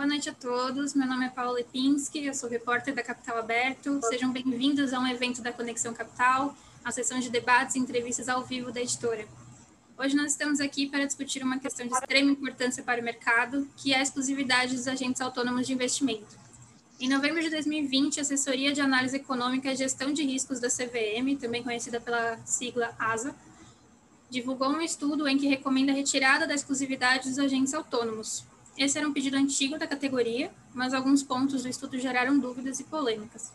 Boa noite a todos. Meu nome é Paula Lipinski, eu sou repórter da Capital Aberto. Sejam bem-vindos a um evento da Conexão Capital, a sessão de debates e entrevistas ao vivo da editora. Hoje nós estamos aqui para discutir uma questão de extrema importância para o mercado, que é a exclusividade dos agentes autônomos de investimento. Em novembro de 2020, a Assessoria de Análise Econômica e Gestão de Riscos da CVM, também conhecida pela sigla ASA, divulgou um estudo em que recomenda a retirada da exclusividade dos agentes autônomos, esse era um pedido antigo da categoria, mas alguns pontos do estudo geraram dúvidas e polêmicas.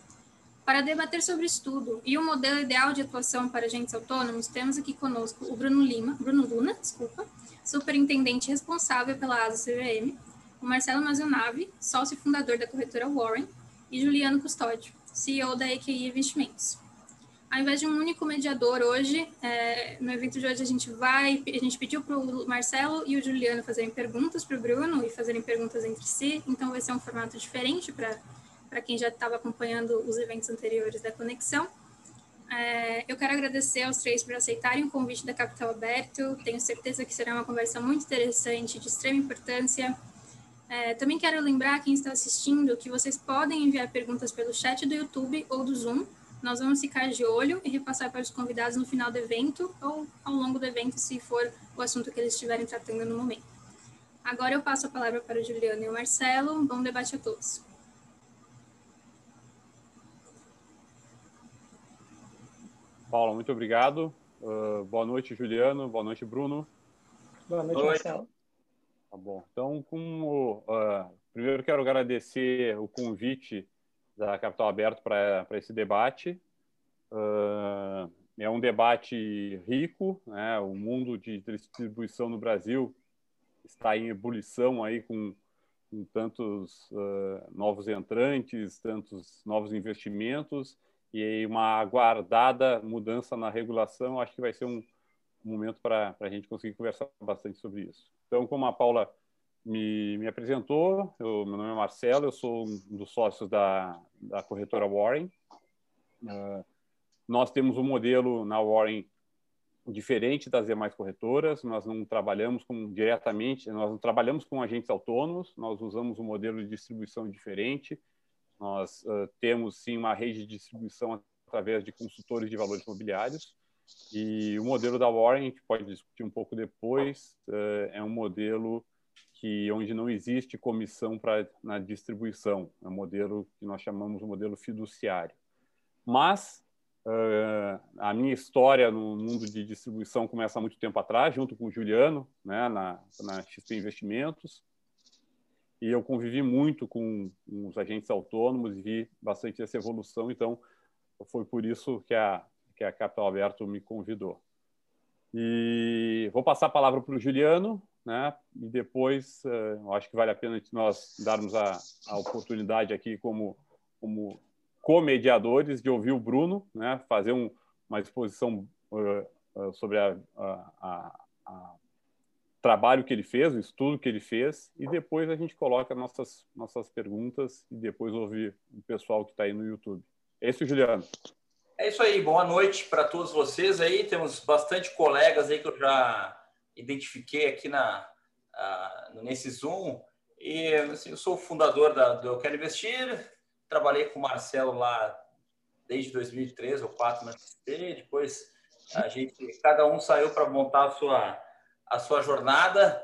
Para debater sobre o estudo e o modelo ideal de atuação para agentes autônomos, temos aqui conosco o Bruno Lima, Bruno Luna, desculpa, superintendente responsável pela ASA CVM, o Marcelo Mazionave, sócio fundador da corretora Warren, e Juliano Custódio, CEO da EQI Investimentos ao invés de um único mediador hoje, é, no evento de hoje a gente vai, a gente pediu para o Marcelo e o Juliano fazerem perguntas para o Bruno e fazerem perguntas entre si, então vai ser um formato diferente para quem já estava acompanhando os eventos anteriores da Conexão. É, eu quero agradecer aos três por aceitarem o convite da Capital Aberto, tenho certeza que será uma conversa muito interessante, de extrema importância. É, também quero lembrar quem está assistindo que vocês podem enviar perguntas pelo chat do YouTube ou do Zoom, nós vamos ficar de olho e repassar para os convidados no final do evento ou ao longo do evento, se for o assunto que eles estiverem tratando no momento. Agora eu passo a palavra para o Juliano e o Marcelo. Bom debate a todos. Paula, muito obrigado. Uh, boa noite, Juliano. Boa noite, Bruno. Boa noite, Oi. Marcelo. Tá bom. Então, como, uh, primeiro quero agradecer o convite da Capital Aberto para esse debate. Uh, é um debate rico, né? o mundo de distribuição no Brasil está em ebulição aí com, com tantos uh, novos entrantes, tantos novos investimentos e uma aguardada mudança na regulação. Acho que vai ser um, momento para a gente conseguir conversar bastante sobre isso. Então, como a Paula me, me apresentou. Eu, meu nome é Marcelo, eu sou um dos sócios da, da corretora Warren. Uh, nós temos um modelo na Warren diferente das demais corretoras. Nós não trabalhamos com diretamente, nós não trabalhamos com agentes autônomos. Nós usamos um modelo de distribuição diferente. Nós uh, temos sim uma rede de distribuição através de consultores de valores imobiliários. E o modelo da Warren, gente pode discutir um pouco depois, uh, é um modelo que onde não existe comissão para na distribuição, é um modelo que nós chamamos de modelo fiduciário. Mas uh, a minha história no mundo de distribuição começa há muito tempo atrás, junto com o Juliano, né, na, na XP Investimentos, e eu convivi muito com, os agentes autônomos e vi bastante essa evolução, então foi por isso que a, que a Capital Aberto me convidou. E vou passar a palavra para o Juliano, né? E depois, uh, acho que vale a pena nós darmos a, a oportunidade aqui como como comediadores de ouvir o Bruno, né? Fazer um, uma exposição uh, uh, sobre a, a, a, trabalho que ele fez, o estudo que ele fez, e depois a gente coloca nossas nossas perguntas e depois ouvir o pessoal que está aí no YouTube. É isso, Juliano. É isso aí. Boa noite para todos vocês aí. Temos bastante colegas aí que eu já identifiquei aqui na, nesse Zoom. E assim, eu sou o fundador da, do Eu Quero Investir, trabalhei com o Marcelo lá desde 2013 ou 2004 na XP, depois a gente, cada um saiu para montar a sua, a sua jornada,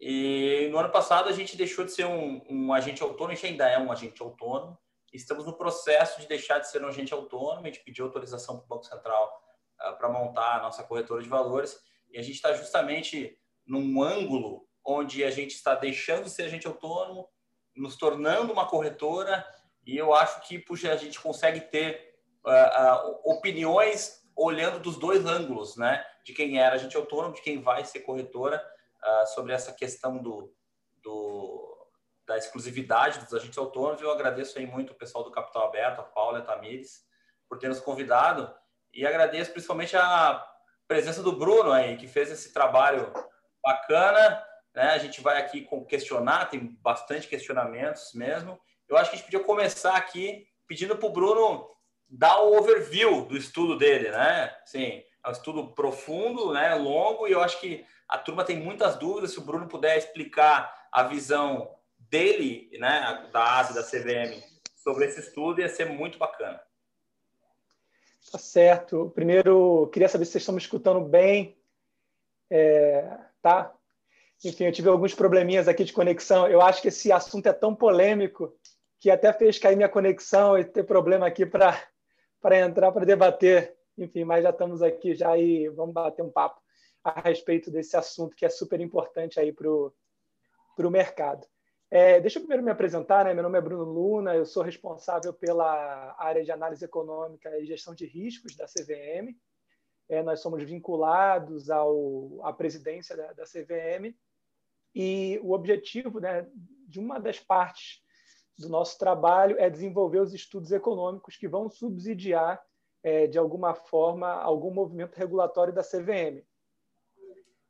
e no ano passado a gente deixou de ser um, um agente autônomo, a gente ainda é um agente autônomo, estamos no processo de deixar de ser um agente autônomo, a gente pediu autorização para o Banco Central uh, para montar a nossa corretora de valores, e a gente está justamente num ângulo onde a gente está deixando de ser agente autônomo, nos tornando uma corretora, e eu acho que puxa, a gente consegue ter uh, uh, opiniões olhando dos dois ângulos, né? De quem era agente autônomo, de quem vai ser corretora, uh, sobre essa questão do, do, da exclusividade dos agentes autônomos. Eu agradeço aí muito o pessoal do Capital Aberto, a Paula Tamires, por ter nos convidado, e agradeço principalmente a presença do Bruno aí, que fez esse trabalho bacana. Né? A gente vai aqui questionar, tem bastante questionamentos mesmo. Eu acho que a gente podia começar aqui pedindo para o Bruno dar o overview do estudo dele, né? Sim, é um estudo profundo, né? Longo, e eu acho que a turma tem muitas dúvidas. Se o Bruno puder explicar a visão dele, né, da ASA, da CVM, sobre esse estudo ia ser muito bacana. Tá certo. Primeiro, queria saber se vocês estão me escutando bem. É, tá? Enfim, eu tive alguns probleminhas aqui de conexão. Eu acho que esse assunto é tão polêmico que até fez cair minha conexão e ter problema aqui para entrar para debater. Enfim, mas já estamos aqui já e vamos bater um papo a respeito desse assunto que é super importante aí para o mercado. É, deixa eu primeiro me apresentar, né? Meu nome é Bruno Luna, eu sou responsável pela área de análise econômica e gestão de riscos da CVM. É, nós somos vinculados ao, à presidência da, da CVM e o objetivo né, de uma das partes do nosso trabalho é desenvolver os estudos econômicos que vão subsidiar, é, de alguma forma, algum movimento regulatório da CVM.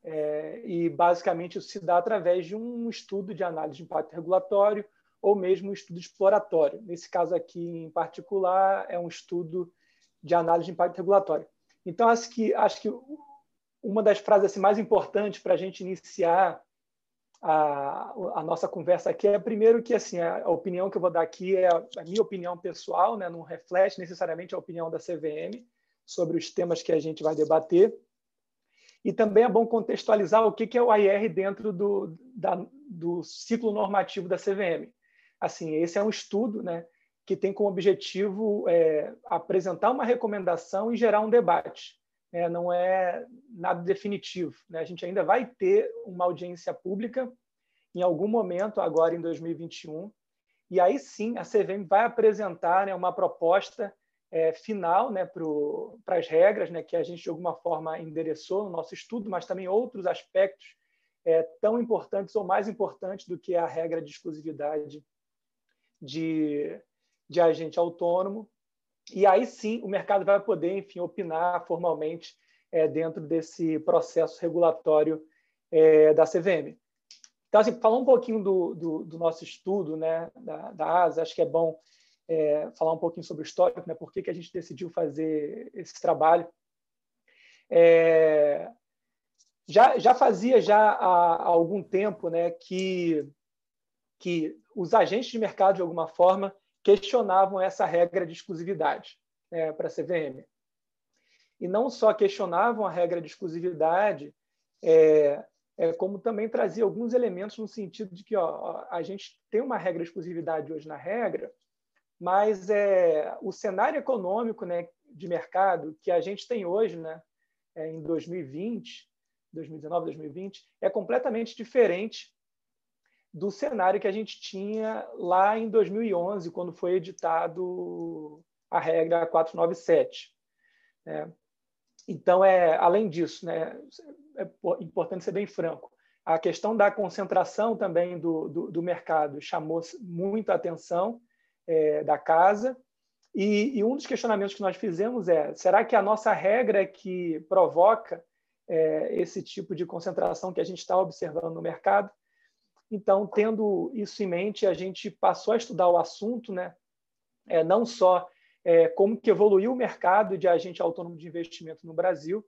É, e, basicamente, isso se dá através de um estudo de análise de impacto regulatório ou mesmo um estudo exploratório. Nesse caso aqui, em particular, é um estudo de análise de impacto regulatório. Então, acho que, acho que uma das frases assim, mais importantes para a gente iniciar a, a, nossa conversa aqui é, primeiro, que assim a, opinião que eu vou dar aqui é a, a minha opinião pessoal, né? não reflete necessariamente a opinião da CVM sobre os temas que a gente vai debater. E também é bom contextualizar o que é o IR dentro do, da, do ciclo normativo da CVM. Assim, esse é um estudo né, que tem como objetivo é, apresentar uma recomendação e gerar um debate. É, não é nada definitivo. Né? A gente ainda vai ter uma audiência pública em algum momento, agora em 2021, e aí sim a CVM vai apresentar né, uma proposta é, final né, para as regras né, que a gente, de alguma forma, endereçou no nosso estudo, mas também outros aspectos é, tão importantes ou mais importantes do que a regra de exclusividade de, de agente autônomo. E aí sim o mercado vai poder, enfim, opinar formalmente é, dentro desse processo regulatório é, da CVM. Então, assim, falar um pouquinho do, do, do nosso estudo né, da, da ASA, acho que é bom é, falar um pouquinho sobre o histórico, né? por que, que a gente decidiu fazer esse trabalho. É, já, já fazia já há, há, algum tempo né, que, que os agentes de mercado, de alguma forma, questionavam essa regra de exclusividade né, para a CVM. E não só questionavam a regra de exclusividade, é, é, como também trazia alguns elementos no sentido de que ó, a gente tem uma regra de exclusividade hoje na regra, mas é, o cenário econômico né, de mercado que a gente tem hoje, né, é, em 2020, 2019, 2020, é completamente diferente do cenário que a gente tinha lá em 2011, quando foi editado a regra 497. Né? Então, é, além disso, né, é importante ser bem franco, a questão da concentração também do, do, do mercado chamou muita atenção, é, da casa. E, e, um dos questionamentos que nós fizemos é: será que a nossa regra é que provoca é, esse tipo de concentração que a gente está observando no mercado? Então, tendo isso em mente, a gente passou a estudar o assunto, né? É, não só é, como que evoluiu o mercado de agente autônomo de investimento no Brasil,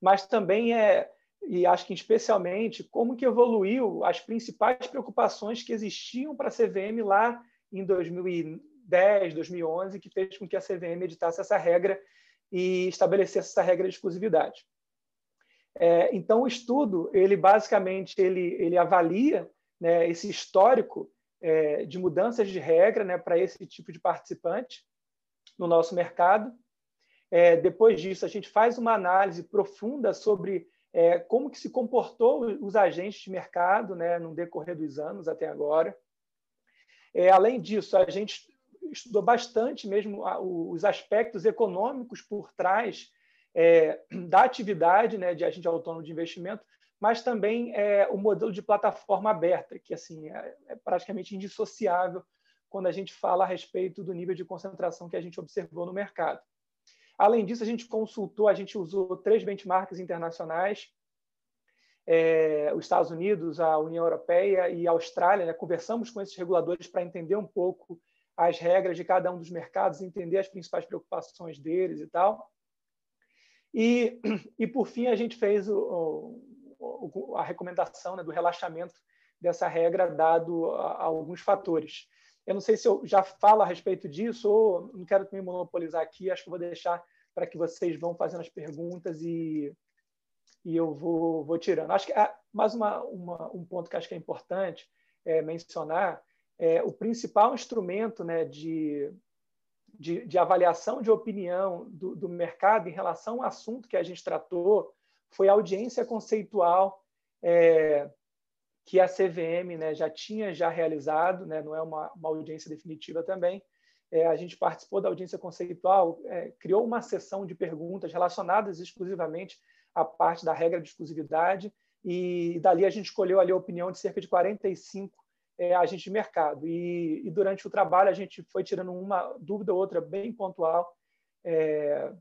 mas também é e acho que especialmente como que evoluiu as principais preocupações que existiam para a CVM lá em 2010, 2011, que fez com que a CVM editasse essa regra e estabelecesse essa regra de exclusividade. É, então, o estudo, ele basicamente ele, ele avalia né, esse histórico é, de mudanças de regra né, para esse tipo de participante no nosso mercado. É, depois disso, a gente faz uma análise profunda sobre é, como que se comportou os agentes de mercado né, no decorrer dos anos até agora. É, além disso, a gente estudou bastante mesmo os aspectos econômicos por trás é, da atividade né, de agente autônomo de investimento, mas também é, o modelo de plataforma aberta, que assim é, é praticamente indissociável quando a gente fala a respeito do nível de concentração que a gente observou no mercado. Além disso, a gente consultou, a gente usou três benchmarks internacionais é, os Estados Unidos, a União Europeia e a Austrália, né, conversamos com esses reguladores para entender um pouco as regras de cada um dos mercados, entender as principais preocupações deles e tal. E, e por fim, a gente fez o, o, a recomendação né, do relaxamento dessa regra, dado a, a alguns fatores. Eu não sei se eu já falo a respeito disso ou não quero me monopolizar aqui, acho que vou deixar para que vocês vão fazendo as perguntas e, e eu vou, vou tirando. Acho que ah, mais uma, uma, um ponto que acho que é importante é, mencionar é o principal instrumento né, de, de, de, avaliação de opinião do, do mercado em relação ao assunto que a gente tratou foi a audiência conceitual é, que a CVM né, já tinha já realizado, né, não é uma, uma audiência definitiva também. É, a gente participou da audiência conceitual, é, criou uma sessão de perguntas relacionadas exclusivamente à parte da regra de exclusividade e dali a gente escolheu ali a opinião de cerca de 45 é, agentes de mercado. E, e, durante o trabalho a gente foi tirando uma dúvida ou outra bem pontual é,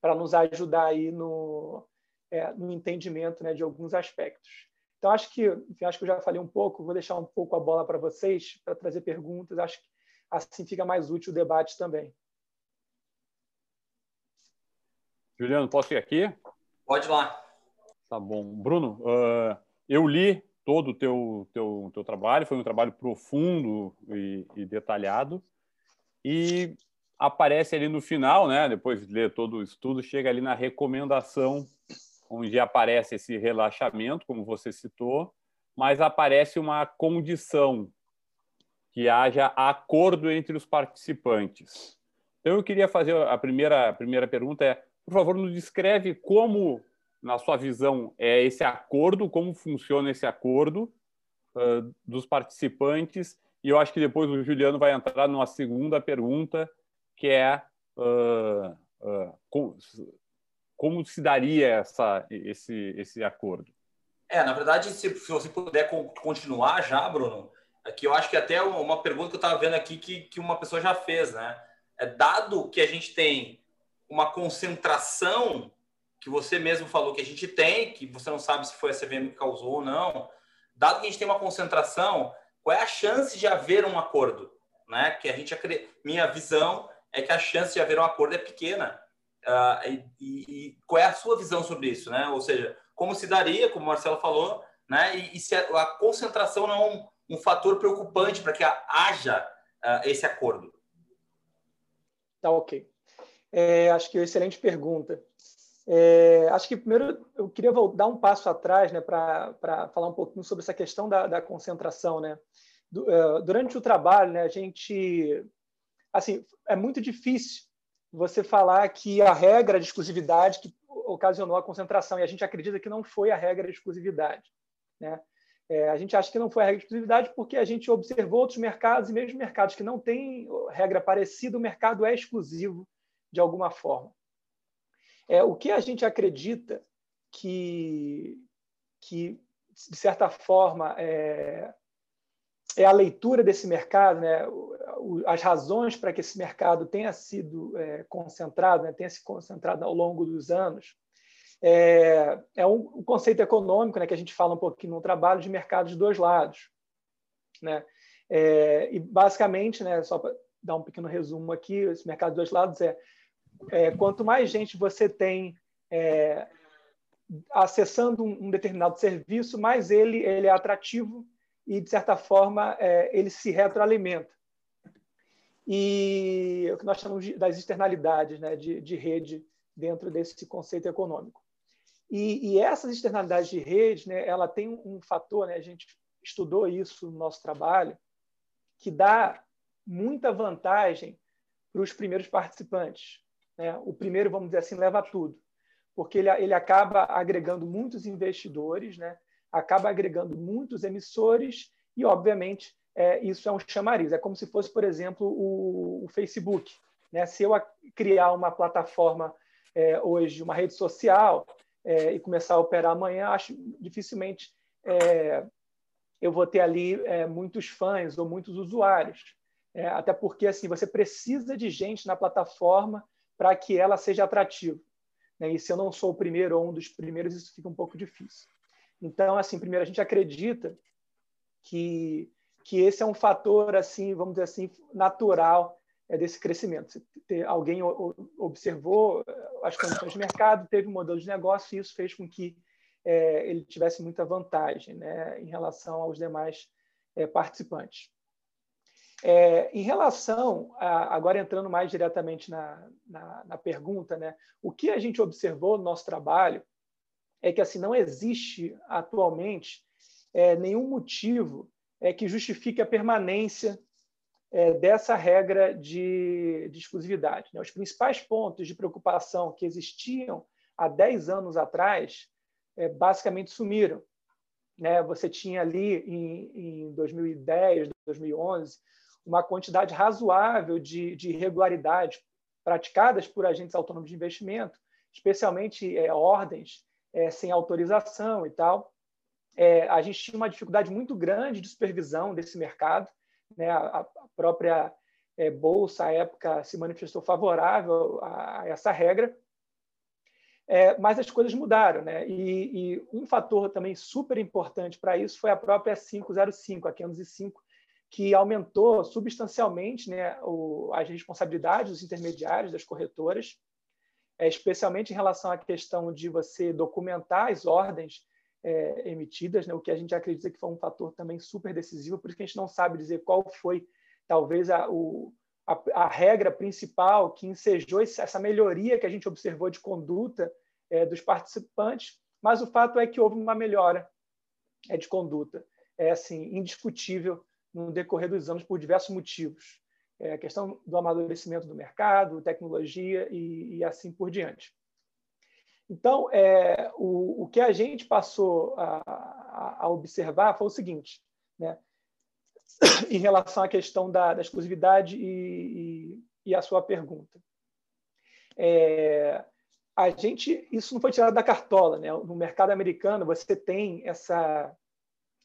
para nos ajudar aí no, é, no entendimento né, de alguns aspectos. Então, acho que, enfim, acho que eu já falei um pouco, vou deixar um pouco a bola para vocês, para trazer perguntas. Acho que assim fica mais útil o debate também. Juliano, posso ir aqui? Pode lá. Tá bom. Bruno, uh, eu li todo o teu, teu, teu trabalho, foi um trabalho profundo e, e detalhado, e aparece ali no final, né, depois de ler todo o estudo, chega ali na recomendação onde aparece esse relaxamento, como você citou, mas aparece uma condição que haja acordo entre os participantes. Então eu queria fazer a primeira a primeira pergunta é, por favor, nos descreve como na sua visão é esse acordo, como funciona esse acordo uh, dos participantes e eu acho que depois o Juliano vai entrar numa segunda pergunta que é uh, uh, como se daria essa, esse, esse acordo? É, na verdade, se, se você puder continuar já, Bruno, aqui eu acho que até uma pergunta que eu estava vendo aqui que, que uma pessoa já fez, né? É, dado que a gente tem uma concentração que você mesmo falou que a gente tem, que você não sabe se foi a CVM que causou ou não, dado que a gente tem uma concentração, qual é a chance de haver um acordo? Né? Que a gente minha visão é que a chance de haver um acordo é pequena. Uh, e, e, qual é a sua visão sobre isso, né? Ou seja, como se daria, como o Marcelo falou, né? E, e se a, a, concentração não é um, um fator preocupante para que haja uh, esse acordo? Tá ok. É, acho que é uma excelente pergunta. É, acho que primeiro eu queria dar um passo atrás, né, para falar um pouquinho sobre essa questão da, da concentração, né? Uh, durante o trabalho, né, a gente, assim, é muito difícil você falar que a regra de exclusividade que ocasionou a concentração, e a gente acredita que não foi a regra de exclusividade. Né? É, a gente acha que não foi a regra de exclusividade porque a gente observou outros mercados, e mesmo mercados que não têm regra parecida, o mercado é exclusivo de alguma forma. É, o que a gente acredita que, que de certa forma, é, é a leitura desse mercado, né? as razões para que esse mercado tenha sido é, concentrado, né? tenha se concentrado ao longo dos anos, é, é um, um, conceito econômico né? que a gente fala um pouquinho no trabalho de mercado de dois lados. Né? É, e, basicamente, né, só para dar um pequeno resumo aqui, esse mercado de dois lados é, é quanto mais gente você tem é, acessando um, determinado serviço, mais ele, ele é atrativo e, de certa forma, é, ele se retroalimenta. E o que nós chamamos das externalidades né, de, de rede dentro desse conceito econômico. E, e, essas externalidades de rede, né, ela tem um fator, né, a gente estudou isso no nosso trabalho, que dá muita vantagem para os primeiros participantes. Né? O primeiro, vamos dizer assim, leva tudo, porque ele, ele acaba agregando muitos investidores, né? acaba agregando muitos emissores e, obviamente, é, isso é um chamariz. É como se fosse, por exemplo, o, o Facebook. Né? Se eu criar uma plataforma é, hoje, uma rede social, é, e começar a operar amanhã, acho dificilmente é, eu vou ter ali é, muitos fãs ou muitos usuários. É, até porque assim você precisa de gente na plataforma para que ela seja atrativa. Né? E se eu não sou o primeiro ou um dos primeiros, isso fica um pouco difícil. Então, assim, primeiro a gente acredita que que esse é um fator assim, vamos dizer assim, natural é desse crescimento. alguém observou as condições de mercado, teve um modelo de negócio e isso fez com que é, ele tivesse muita vantagem né, em relação aos demais é, participantes. É, em relação, a, agora entrando mais diretamente na, na, na, pergunta, né, o que a gente observou no nosso trabalho é que assim não existe atualmente é, nenhum motivo é, que justifique a permanência é, dessa regra de, de exclusividade. Né? Os principais pontos de preocupação que existiam há 10 anos atrás é, basicamente sumiram. Né? Você tinha ali em, em 2010, 2011, uma quantidade razoável de, de irregularidades praticadas por agentes autônomos de investimento, especialmente é, ordens é, sem autorização e tal. É, a gente tinha uma dificuldade muito grande de supervisão desse mercado. Né? A, a própria é, Bolsa, à época, se manifestou favorável a, a essa regra. É, mas as coisas mudaram, né? E, e, um fator também super importante para isso foi a própria 505, a 505, que aumentou substancialmente né, o, as responsabilidades dos intermediários, das corretoras, é, especialmente em relação à questão de você documentar as ordens é, emitidas, né, o que a gente acredita que foi um fator também super decisivo, por isso que a gente não sabe dizer qual foi, talvez, a, o, a, a regra principal que ensejou essa melhoria que a gente observou de conduta é, dos participantes, mas o fato é que houve uma melhora é, de conduta, é assim indiscutível no decorrer dos anos por diversos motivos, é, a questão do amadurecimento do mercado, tecnologia e, e assim por diante. Então, é, o, o que a gente passou a, a, observar foi o seguinte, né? em relação à questão da, da exclusividade e, e, e, a sua pergunta. É, a gente, isso não foi tirado da cartola, né? No mercado americano você tem essa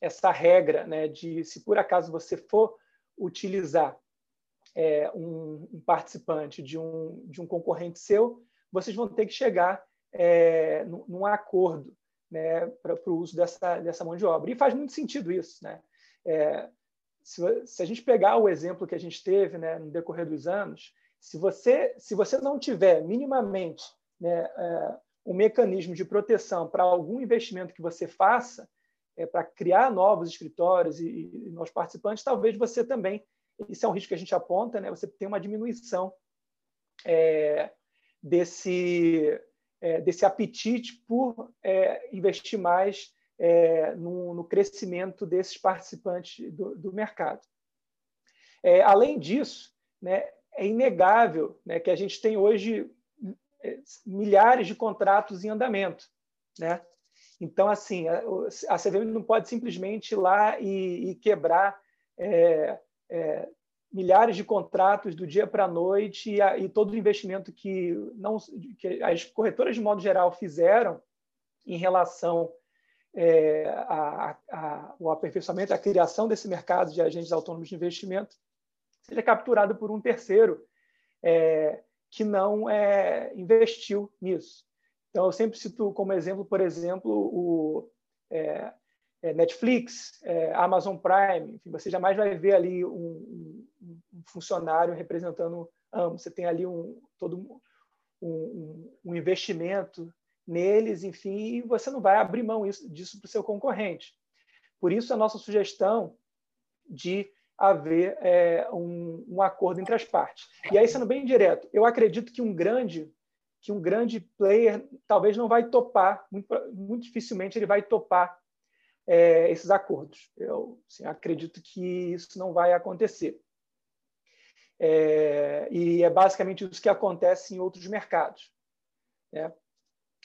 essa regra, né? De se por acaso você for utilizar é, um, um, participante de um de um concorrente seu, vocês vão ter que chegar é, num, num acordo, né? Para o uso dessa dessa mão de obra. E faz muito sentido isso, né? É, se, se, a gente pegar o exemplo que a gente teve né, no decorrer dos anos, se você, se você não tiver minimamente né, é, um mecanismo de proteção para algum investimento que você faça, é, para criar novos escritórios e, e novos participantes, talvez você também, isso é um risco que a gente aponta, né, você tem uma diminuição é, desse, é, desse apetite por é, investir mais é, no, no, crescimento desses participantes do, do mercado. É, além disso, né, é inegável né, que a gente tem hoje milhares de contratos em andamento. Né? Então, assim, a, CVM não pode simplesmente ir lá e, e quebrar é, é, milhares de contratos do dia para a noite e, e, todo o investimento que, não, que as corretoras, de modo geral, fizeram em relação é, aperfeiçoamento, a criação desse mercado de agentes autônomos de investimento seja capturado por um terceiro é, que não é, investiu nisso. Então, eu sempre cito como exemplo, por exemplo, o é, é Netflix, é, Amazon Prime. Enfim, você jamais vai ver ali um, um, um funcionário representando ambos. Você tem ali um, todo um, um investimento neles, enfim, e você não vai abrir mão isso, disso para o seu concorrente. Por isso, a nossa sugestão de haver é, um, um, acordo entre as partes. E aí, sendo bem direto, eu acredito que um grande que um grande player talvez não vai topar, muito, muito dificilmente ele vai topar é, esses acordos. Eu assim, acredito que isso não vai acontecer. É, e é basicamente isso que acontece em outros mercados. Né?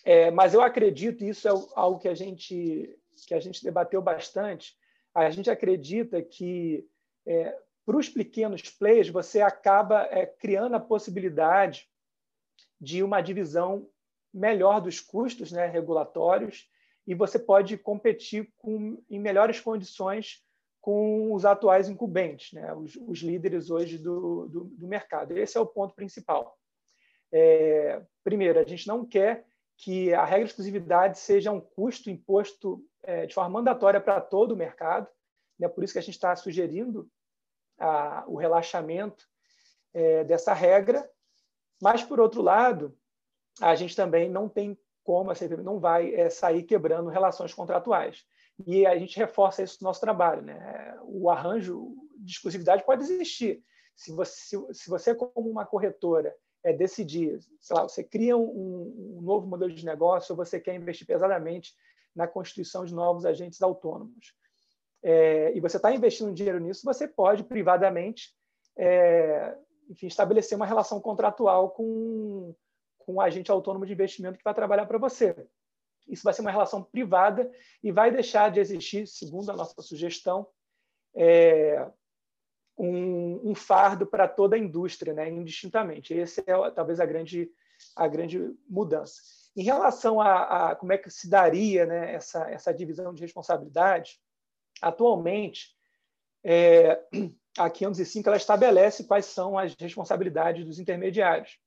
É, mas eu acredito, isso é algo que a gente que a gente debateu bastante. A gente acredita que é, para os pequenos players você acaba é, criando a possibilidade de uma divisão melhor dos custos né, regulatórios e você pode competir com, em melhores condições com os atuais incumbentes, né, os, os líderes hoje do, do, do, mercado. Esse é o ponto principal. É, primeiro, a gente não quer que a regra de exclusividade seja um custo imposto é, de forma mandatória para todo o mercado. Né? Por isso que a gente está sugerindo a, o relaxamento é, dessa regra. Mas, por outro lado, a gente também não tem como a CVM não vai é, sair quebrando relações contratuais. E a gente reforça isso no nosso trabalho. Né? O arranjo de exclusividade pode existir. Se você, se você como uma corretora, é decidir, sei lá, você cria um, um novo modelo de negócio ou você quer investir pesadamente na constituição de novos agentes autônomos, é, e você está investindo dinheiro nisso, você pode privadamente é, enfim, estabelecer uma relação contratual com, com um agente autônomo de investimento que vai trabalhar para você. Isso vai ser uma relação privada e vai deixar de existir, segundo a nossa sugestão, é, um, um, fardo para toda a indústria, né, indistintamente. Essa é talvez a grande, a grande mudança. Em relação a, a como é que se daria né, essa, essa divisão de responsabilidade, atualmente, é, a 505 ela estabelece quais são as responsabilidades dos intermediários.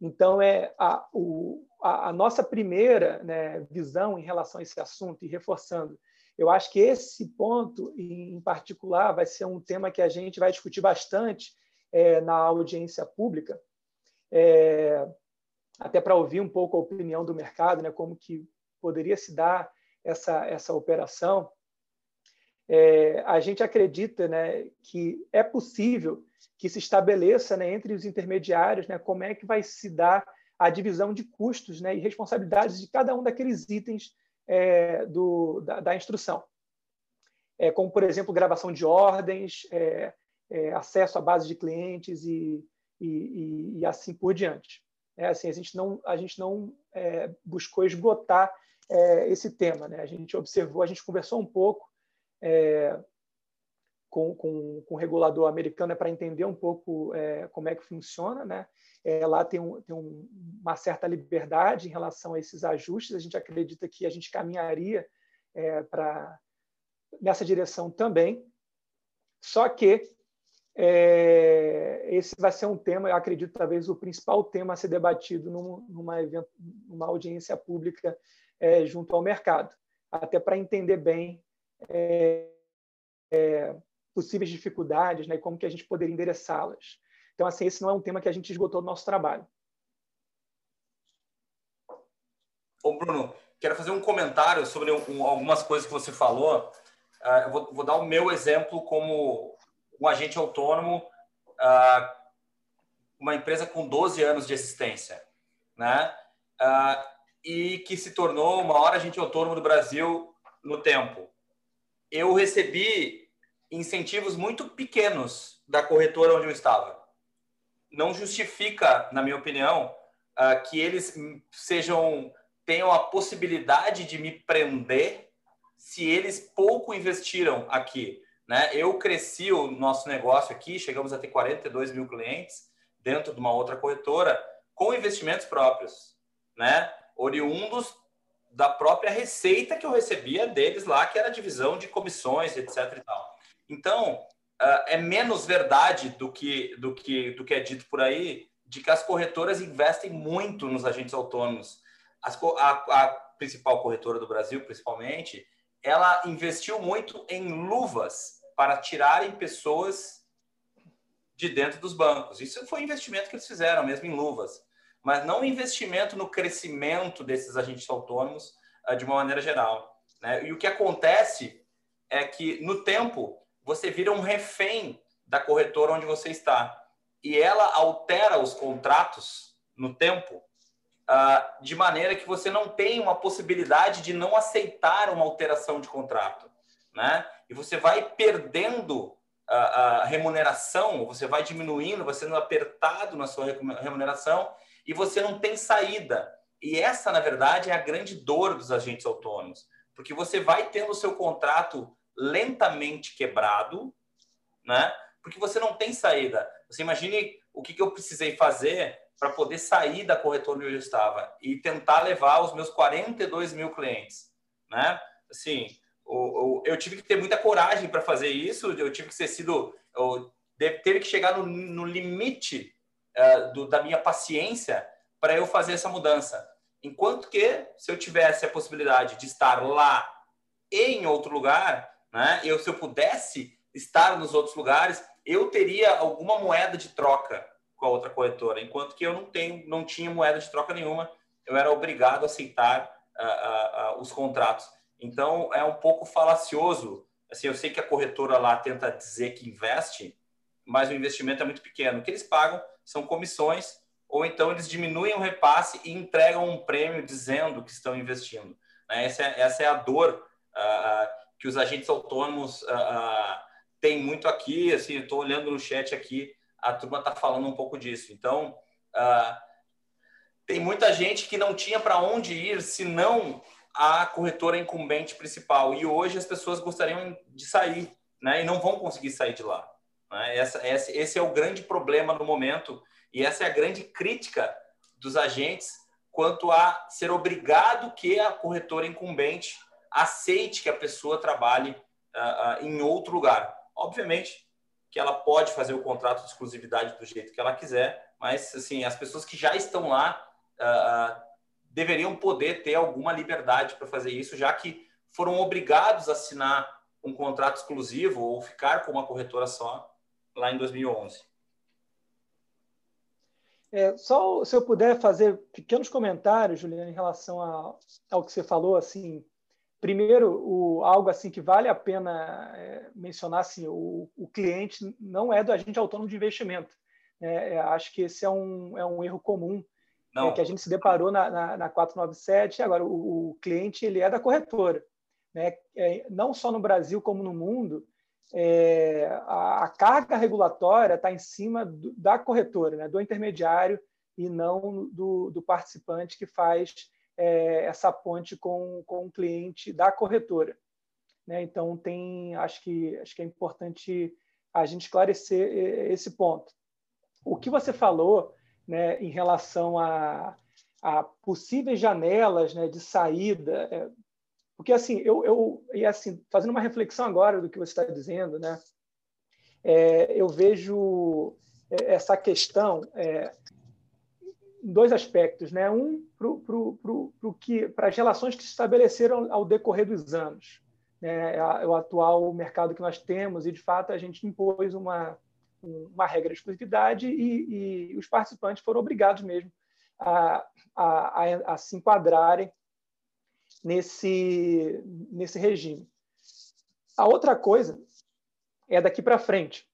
Então, é a, o, a, a nossa primeira né, visão em relação a esse assunto, e reforçando, eu acho que esse ponto, em particular, vai ser um tema que a gente vai discutir bastante é, na audiência pública, é, até para ouvir um pouco a opinião do mercado, né, como que poderia se dar essa, essa operação. É, a gente acredita né, que é possível que se estabeleça né, entre os intermediários né, como é que vai se dar a divisão de custos né, e responsabilidades de cada um daqueles itens é, do, da, da, instrução. É, como, por exemplo, gravação de ordens, é, é acesso à base de clientes e, e, e assim por diante. É, assim, a gente não, a gente não é, buscou esgotar esse tema. Né? A gente observou, a gente conversou um pouco com, com, com o regulador americano é para entender um pouco é, como é que funciona. Né? É, lá tem, um, tem um, uma certa liberdade em relação a esses ajustes. A gente acredita que a gente caminharia é, para nessa direção também. Só que é, esse vai ser um tema, eu acredito, talvez o principal tema a ser debatido num, numa, evento, numa audiência pública é, junto ao mercado, até para entender bem é, é possíveis dificuldades né, e como que a gente poderia endereçá-las. Então, assim, esse não é um tema que a gente esgotou no nosso trabalho. Ô, Bruno, quero fazer um comentário sobre um, algumas coisas que você falou. Uh, eu vou, vou, dar o meu exemplo como um agente autônomo, uh, uma empresa com 12 anos de existência, né? Uh, e que se tornou o maior agente autônomo do Brasil no tempo. Eu recebi incentivos muito pequenos da corretora onde eu estava. Não justifica, na minha opinião, uh, que eles sejam tenham a possibilidade de me prender se eles pouco investiram aqui. Né? Eu cresci o nosso negócio aqui, chegamos a ter 42 mil clientes dentro de uma outra corretora com investimentos próprios, né? oriundos da própria receita que eu recebia deles lá, que era divisão de comissões, etc. E tal. Então, uh, é menos verdade do que, do, que, do que é dito por aí de que as corretoras investem muito nos agentes autônomos. As, a, a principal corretora do Brasil, principalmente, ela investiu muito em luvas para tirarem pessoas de dentro dos bancos. Isso foi investimento que eles fizeram, mesmo em luvas, mas não investimento no crescimento desses agentes autônomos uh, de uma maneira geral. Né? E o que acontece é que, no tempo, você vira um refém da corretora onde você está. E ela altera os contratos no tempo uh, de maneira que você não tem uma possibilidade de não aceitar uma alteração de contrato. Né? E você vai perdendo a, a remuneração, você vai diminuindo, vai sendo apertado na sua remuneração e você não tem saída. E essa, na verdade, é a grande dor dos agentes autônomos, porque você vai tendo o seu contrato lentamente quebrado, né? Porque você não tem saída. Você imagine o que, que eu precisei fazer para poder sair da corretora onde eu estava e tentar levar os meus 42 mil clientes, né? Assim, eu tive que ter muita coragem para fazer isso. Eu tive que ser sido, eu teve que chegar no, no limite uh, do, da minha paciência para eu fazer essa mudança. Enquanto que, se eu tivesse a possibilidade de estar lá em outro lugar, né? Eu, se eu pudesse estar nos outros lugares, eu teria alguma moeda de troca com a outra corretora, enquanto que eu não tenho, não tinha moeda de troca nenhuma eu era obrigado a aceitar uh, uh, os contratos. Então, é um pouco falacioso. Assim, eu sei que a corretora lá tenta dizer que investe, mas o investimento é muito pequeno. O que eles pagam são comissões, ou então eles diminuem o repasse e entregam um prêmio dizendo que estão investindo. Né? Essa, é, essa é a dor uh, que os agentes autônomos têm muito aqui. Assim, estou olhando no chat aqui, a turma está falando um pouco disso. Então, tem muita gente que não tinha para onde ir se não a corretora incumbente principal. E hoje as pessoas gostariam de sair, né? E não vão conseguir sair de lá. Né? Essa, esse, esse é o grande problema no momento e essa é a grande crítica dos agentes quanto a ser obrigado que a corretora incumbente aceite que a pessoa trabalhe uh, uh, em outro lugar. Obviamente que ela pode fazer o contrato de exclusividade do jeito que ela quiser, mas assim as pessoas que já estão lá uh, deveriam poder ter alguma liberdade para fazer isso, já que foram obrigados a assinar um contrato exclusivo ou ficar com uma corretora só lá em 2011. É, só se eu puder fazer pequenos comentários, Juliana, em relação a, ao que você falou, assim, primeiro, o, algo assim que vale a pena é, mencionar, assim, o, o, cliente não é do agente autônomo de investimento. Né? É, acho que esse é um, é um erro comum é, que a gente se deparou na, na, na 497. Agora, o, o, cliente ele é da corretora. Né? É, não só no Brasil, como no mundo, é, a, a, carga regulatória está em cima do, da corretora, né? do intermediário, e não do, do participante que faz é, essa ponte com, com o cliente da corretora. Né? Então, tem, acho, que, acho que é importante a gente esclarecer esse ponto. O que você falou né, em relação a, a possíveis janelas né, de saída. É, porque, assim, eu, eu e assim, fazendo uma reflexão agora do que você está dizendo, né, é, eu vejo é, essa questão é, em dois aspectos. Né? Um, para as relações que se estabeleceram ao decorrer dos anos. Né? É o atual mercado que nós temos, e, de fato, a gente impôs uma, uma regra de exclusividade e, e os participantes foram obrigados mesmo a, a, a, a se enquadrarem nesse, nesse regime. A outra coisa é daqui para frente.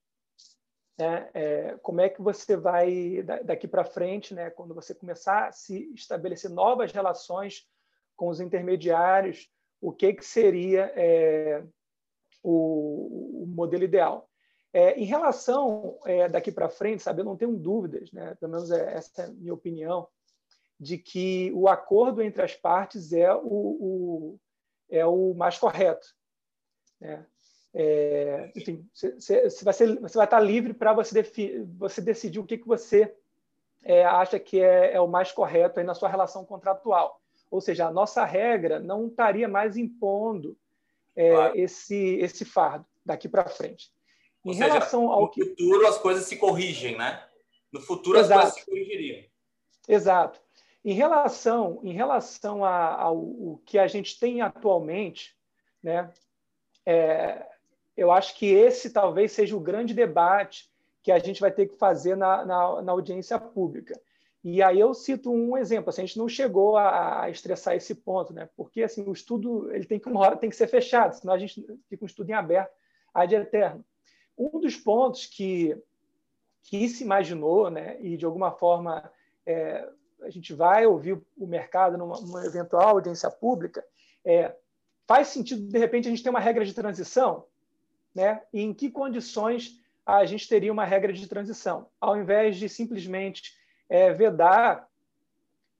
Né? É, como é que você vai daqui para frente, né? quando você começar a se estabelecer novas relações com os intermediários, o que, que seria é, o, o modelo ideal? É, em relação é, daqui para frente, sabe, eu não tenho dúvidas, né, pelo menos é, essa é a minha opinião, de que o acordo entre as partes é o, o é o mais correto. Né? É, enfim, você, vai ser, você vai estar livre para você, você decidir o que, que você é, acha que é, é, o mais correto aí na sua relação contratual. Ou seja, a nossa regra não estaria mais impondo é, claro. esse, esse fardo daqui para frente. Em relação ao no que... futuro as coisas se corrigem, né? No futuro Exato. as coisas se corrigiriam. Exato. Em relação, em relação ao que a gente tem atualmente, né? É, eu acho que esse talvez seja o grande debate que a gente vai ter que fazer na, na, na audiência pública. E aí eu cito um exemplo, assim, a gente não chegou a, a, estressar esse ponto, né? Porque assim, o estudo ele tem que uma hora tem que ser fechado, senão a gente fica um estudo em aberto ad eterno. Um dos pontos que, que se imaginou, né, e de alguma forma é, a gente vai ouvir o mercado numa, numa eventual audiência pública, é, faz sentido, de repente, a gente ter uma regra de transição? Né? E em que condições a gente teria uma regra de transição? Ao invés de simplesmente é, vedar,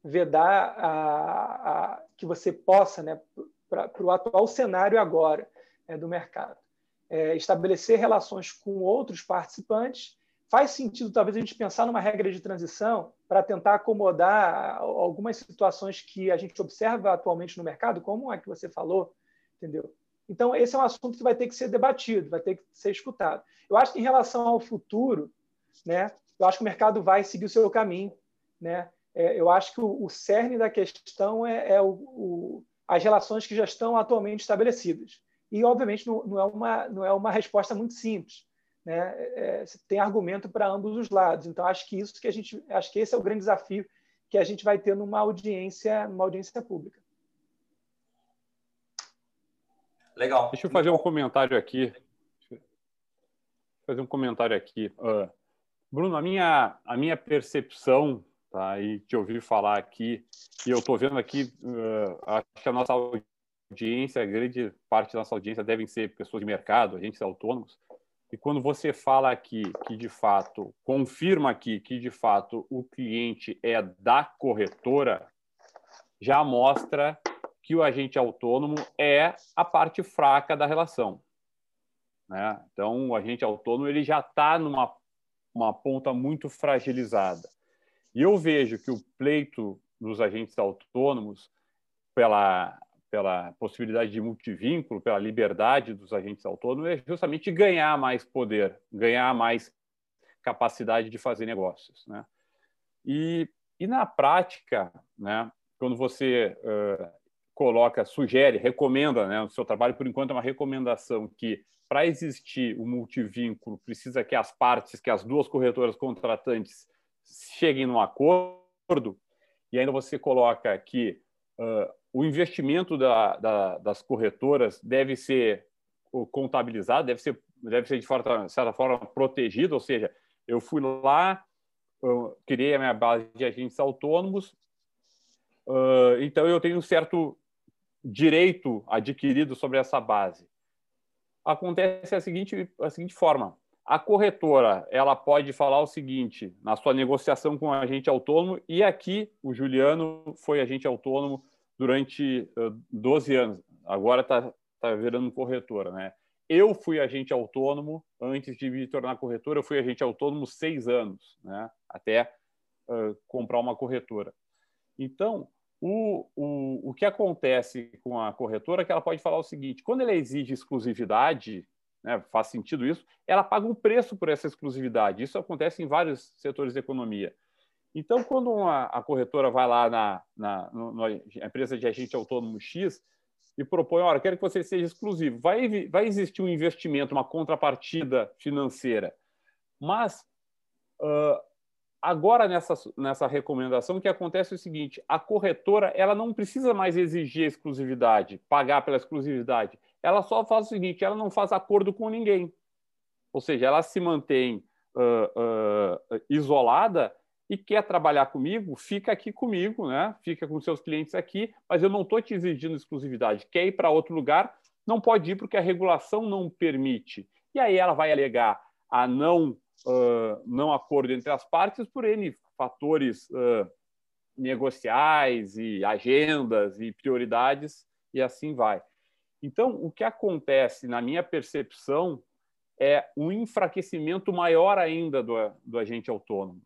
vedar a, a, que você possa, né, para o atual cenário agora é, do mercado é, estabelecer relações com outros participantes. Faz sentido, talvez, a gente pensar numa regra de transição para tentar acomodar algumas situações que a gente observa atualmente no mercado, como a que você falou, entendeu? Então, esse é um assunto que vai ter que ser debatido, vai ter que ser escutado. Eu acho que, em relação ao futuro, né, eu acho que o mercado vai seguir o seu caminho. Né? É, eu acho que o, o cerne da questão é, é o, o, as relações que já estão atualmente estabelecidas. E, obviamente, não, não, é, uma, não é uma resposta muito simples. Né? É, tem argumento para ambos os lados. Então, acho que isso que a gente, acho que esse é o grande desafio que a gente vai ter numa audiência, numa audiência pública. Legal. Deixa eu fazer um comentário aqui. Fazer um comentário aqui. Uh, Bruno, a minha, a minha percepção, tá, e te ouvir falar aqui, e eu estou vendo aqui, uh, acho que a nossa audiência, a grande parte da nossa audiência devem ser pessoas de mercado, agentes autônomos, e quando você fala aqui que de fato, confirma aqui que de fato o cliente é da corretora, já mostra que o agente autônomo é a parte fraca da relação. Né? Então, o agente autônomo ele já está numa uma ponta muito fragilizada. E eu vejo que o pleito dos agentes autônomos, pela, pela possibilidade de multivínculo, pela liberdade dos agentes autônomos, é justamente ganhar mais poder, ganhar mais capacidade de fazer negócios. Né? E, e na prática, né, quando você uh, coloca, sugere, recomenda, né, o seu trabalho, por enquanto, é uma recomendação que, para existir o multivínculo, precisa que as partes, que as duas corretoras contratantes cheguem num acordo, e ainda você coloca que uh, o investimento da, da, das corretoras deve ser contabilizado, deve ser, deve ser de forma, certa forma protegido, ou seja, eu fui lá, eu criei a minha base de agentes autônomos, uh, então eu tenho um certo direito adquirido sobre essa base? Acontece a seguinte, a seguinte forma: a corretora ela pode falar o seguinte na sua negociação com o agente autônomo, e aqui o Juliano foi agente autônomo durante uh, 12 anos, agora está tá virando corretora. Né? Eu fui agente autônomo antes de me tornar corretora, eu fui agente autônomo seis anos, né? até uh, comprar uma corretora. Então, o, o, o que acontece com a corretora é que ela pode falar o seguinte: quando ela exige exclusividade, né, faz sentido isso, ela paga um preço por essa exclusividade. Isso acontece em vários setores da economia. Então, quando uma, a corretora vai lá na, na, na, empresa de agente autônomo X e propõe, olha, quero que você seja exclusivo, vai, vai existir um investimento, uma contrapartida financeira. Mas uh, Agora, nessa, nessa recomendação, o que acontece é o seguinte: a corretora ela não precisa mais exigir exclusividade, pagar pela exclusividade. Ela só faz o seguinte: ela não faz acordo com ninguém. Ou seja, ela se mantém uh, uh, isolada e quer trabalhar comigo, fica aqui comigo, né? fica com seus clientes aqui, mas eu não estou te exigindo exclusividade. Quer ir para outro lugar? Não pode ir porque a regulação não permite. E aí ela vai alegar a não uh, não acordo entre as partes por N fatores uh, negociais e agendas e prioridades e assim vai. Então, o que acontece, na minha percepção, é um enfraquecimento maior ainda do, do agente autônomo.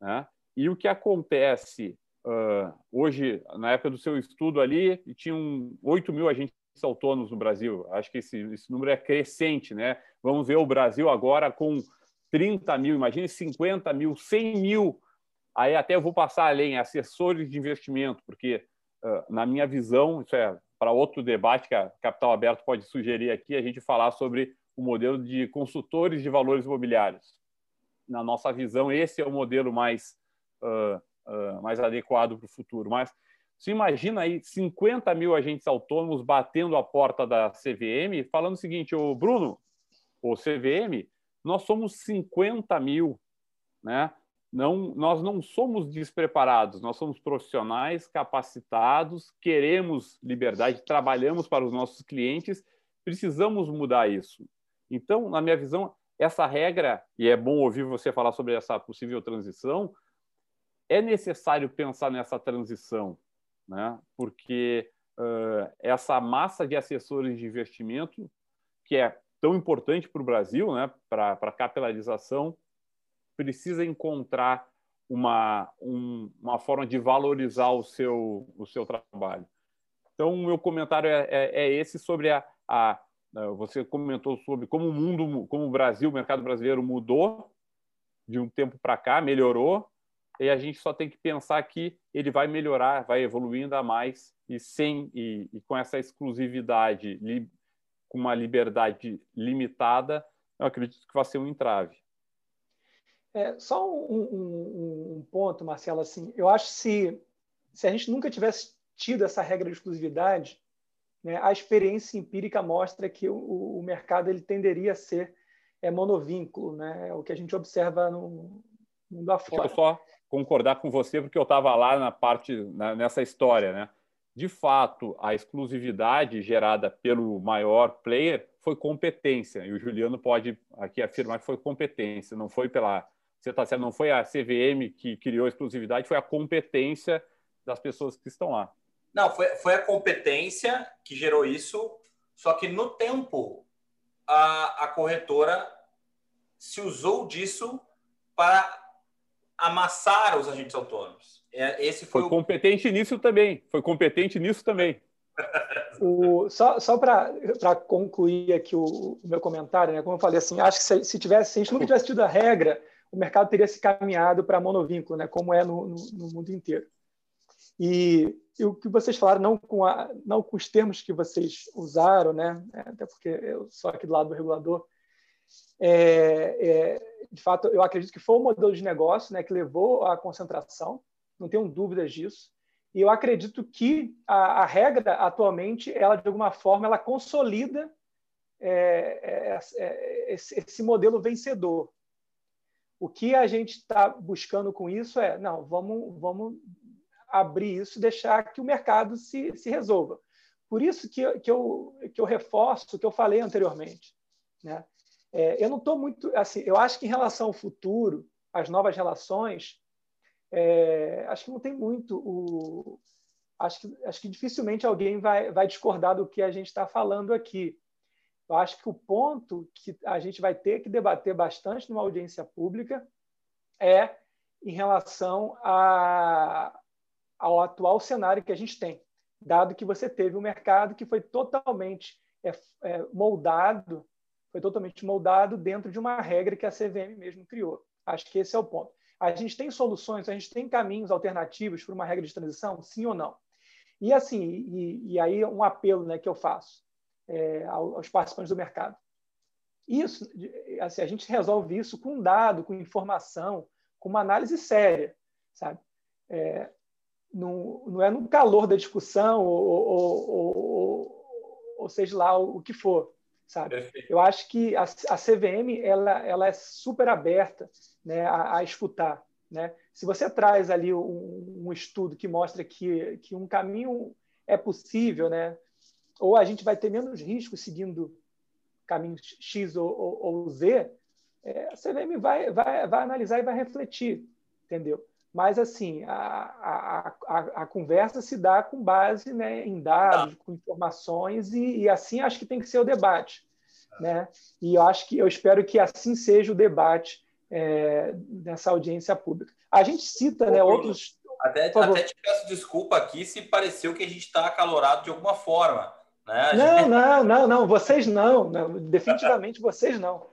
Né? E o que acontece uh, hoje, na época do seu estudo ali, tinham 8 mil agentes autônomos no Brasil. Acho que esse, esse número é crescente. Né? Vamos ver o Brasil agora com 30 mil, imagine 50 mil, 100 mil. Aí até eu vou passar além, assessores de investimento, porque, uh, na minha visão, isso é para outro debate que a Capital Aberto pode sugerir aqui, a gente falar sobre o modelo de consultores de valores imobiliários. Na nossa visão, esse é o modelo mais, uh, uh, mais adequado para o futuro. Mas você imagina aí 50 mil agentes autônomos batendo a porta da CVM, falando o seguinte, o Bruno, o CVM, nós somos 50 mil, né? Não, nós não somos despreparados, nós somos profissionais capacitados, queremos liberdade, trabalhamos para os nossos clientes, precisamos mudar isso. Então, na minha visão, essa regra, e é bom ouvir você falar sobre essa possível transição, é necessário pensar nessa transição, né? porque uh, essa massa de assessores de investimento, que é tão importante para o Brasil, né, para a capilarização, precisa encontrar uma, um, uma forma de valorizar o seu, o seu trabalho. Então, o meu comentário é, é, é esse sobre a, a, Você comentou sobre como o mundo, como o Brasil, o mercado brasileiro mudou de um tempo para cá, melhorou, e a gente só tem que pensar que ele vai melhorar, vai evoluir ainda mais, e sem e, e com essa exclusividade com uma liberdade limitada, eu acredito que vai ser um entrave. É, só um, um, um, ponto, Marcelo, assim, eu acho que se, se a gente nunca tivesse tido essa regra de exclusividade, né, a experiência empírica mostra que o, o mercado ele tenderia a ser é, monovínculo, né, é o que a gente observa no mundo afora. Deixa eu só concordar com você, porque eu estava lá na parte, na, nessa história, né? De fato, a exclusividade gerada pelo maior player foi competência, e o Juliano pode aqui afirmar que foi competência, não foi pela você está certo, não foi a CVM que criou a exclusividade, foi a competência das pessoas que estão lá. Não, foi, foi a competência que gerou isso, só que no tempo a, a corretora se usou disso para amassar os agentes autônomos. É, esse foi, foi o... competente nisso também. Foi competente nisso também. o, só só para concluir aqui o, o, meu comentário, né? como eu falei, assim, acho que se, se, tivesse, se a gente nunca tivesse tido a regra, o mercado teria se caminhado para monovínculo, né? como é no, no, no mundo inteiro. E, e, o que vocês falaram, não com, a, não com os termos que vocês usaram, né? É, até porque eu sou aqui do lado do regulador, é, é, de fato, eu acredito que foi o modelo de negócio né, que levou à concentração, não tenho dúvidas disso. E eu acredito que a, a regra, atualmente, ela, de alguma forma, ela consolida é, é, é esse, esse modelo vencedor. O que a gente está buscando com isso é, não, vamos, vamos abrir isso e deixar que o mercado se, se resolva. Por isso que, que, eu, que eu reforço o que eu falei anteriormente. Né? É, eu não estou muito. assim. Eu acho que em relação ao futuro, as novas relações, é, acho que não tem muito o. Acho que, acho que dificilmente alguém vai, vai discordar do que a gente está falando aqui. Eu acho que o ponto que a gente vai ter que debater bastante numa audiência pública é em relação a, ao atual cenário que a gente tem, dado que você teve um mercado que foi totalmente é, é, moldado foi totalmente moldado dentro de uma regra que a CVM mesmo criou. Acho que esse é o ponto. A gente tem soluções, a gente tem caminhos alternativos para uma regra de transição, sim ou não? E assim, e, e aí um apelo né, que eu faço é, aos participantes do mercado. Isso, assim, a gente resolve isso com dado, com informação, com uma análise séria, sabe? É, não, não é no calor da discussão ou, ou, ou, ou seja lá o que for sabe? Perfeito. Eu acho que a, a, CVM ela, ela é super aberta né, a, a escutar. Né? Se você traz ali um, um, estudo que mostra que, que um caminho é possível, né? ou a gente vai ter menos risco seguindo caminho X ou, ou, ou Z, é, a CVM vai, vai, vai analisar e vai refletir, entendeu? Mas, assim, a, a, a, conversa se dá com base né, em dados, com informações, e, e, assim acho que tem que ser o debate. Né? E eu acho que eu espero que assim seja o debate é, nessa audiência pública. A gente cita né, outros. Até, até te peço desculpa aqui se pareceu que a gente está acalorado de alguma forma. Né? Não, gente... não, não, não, vocês não, não definitivamente vocês não.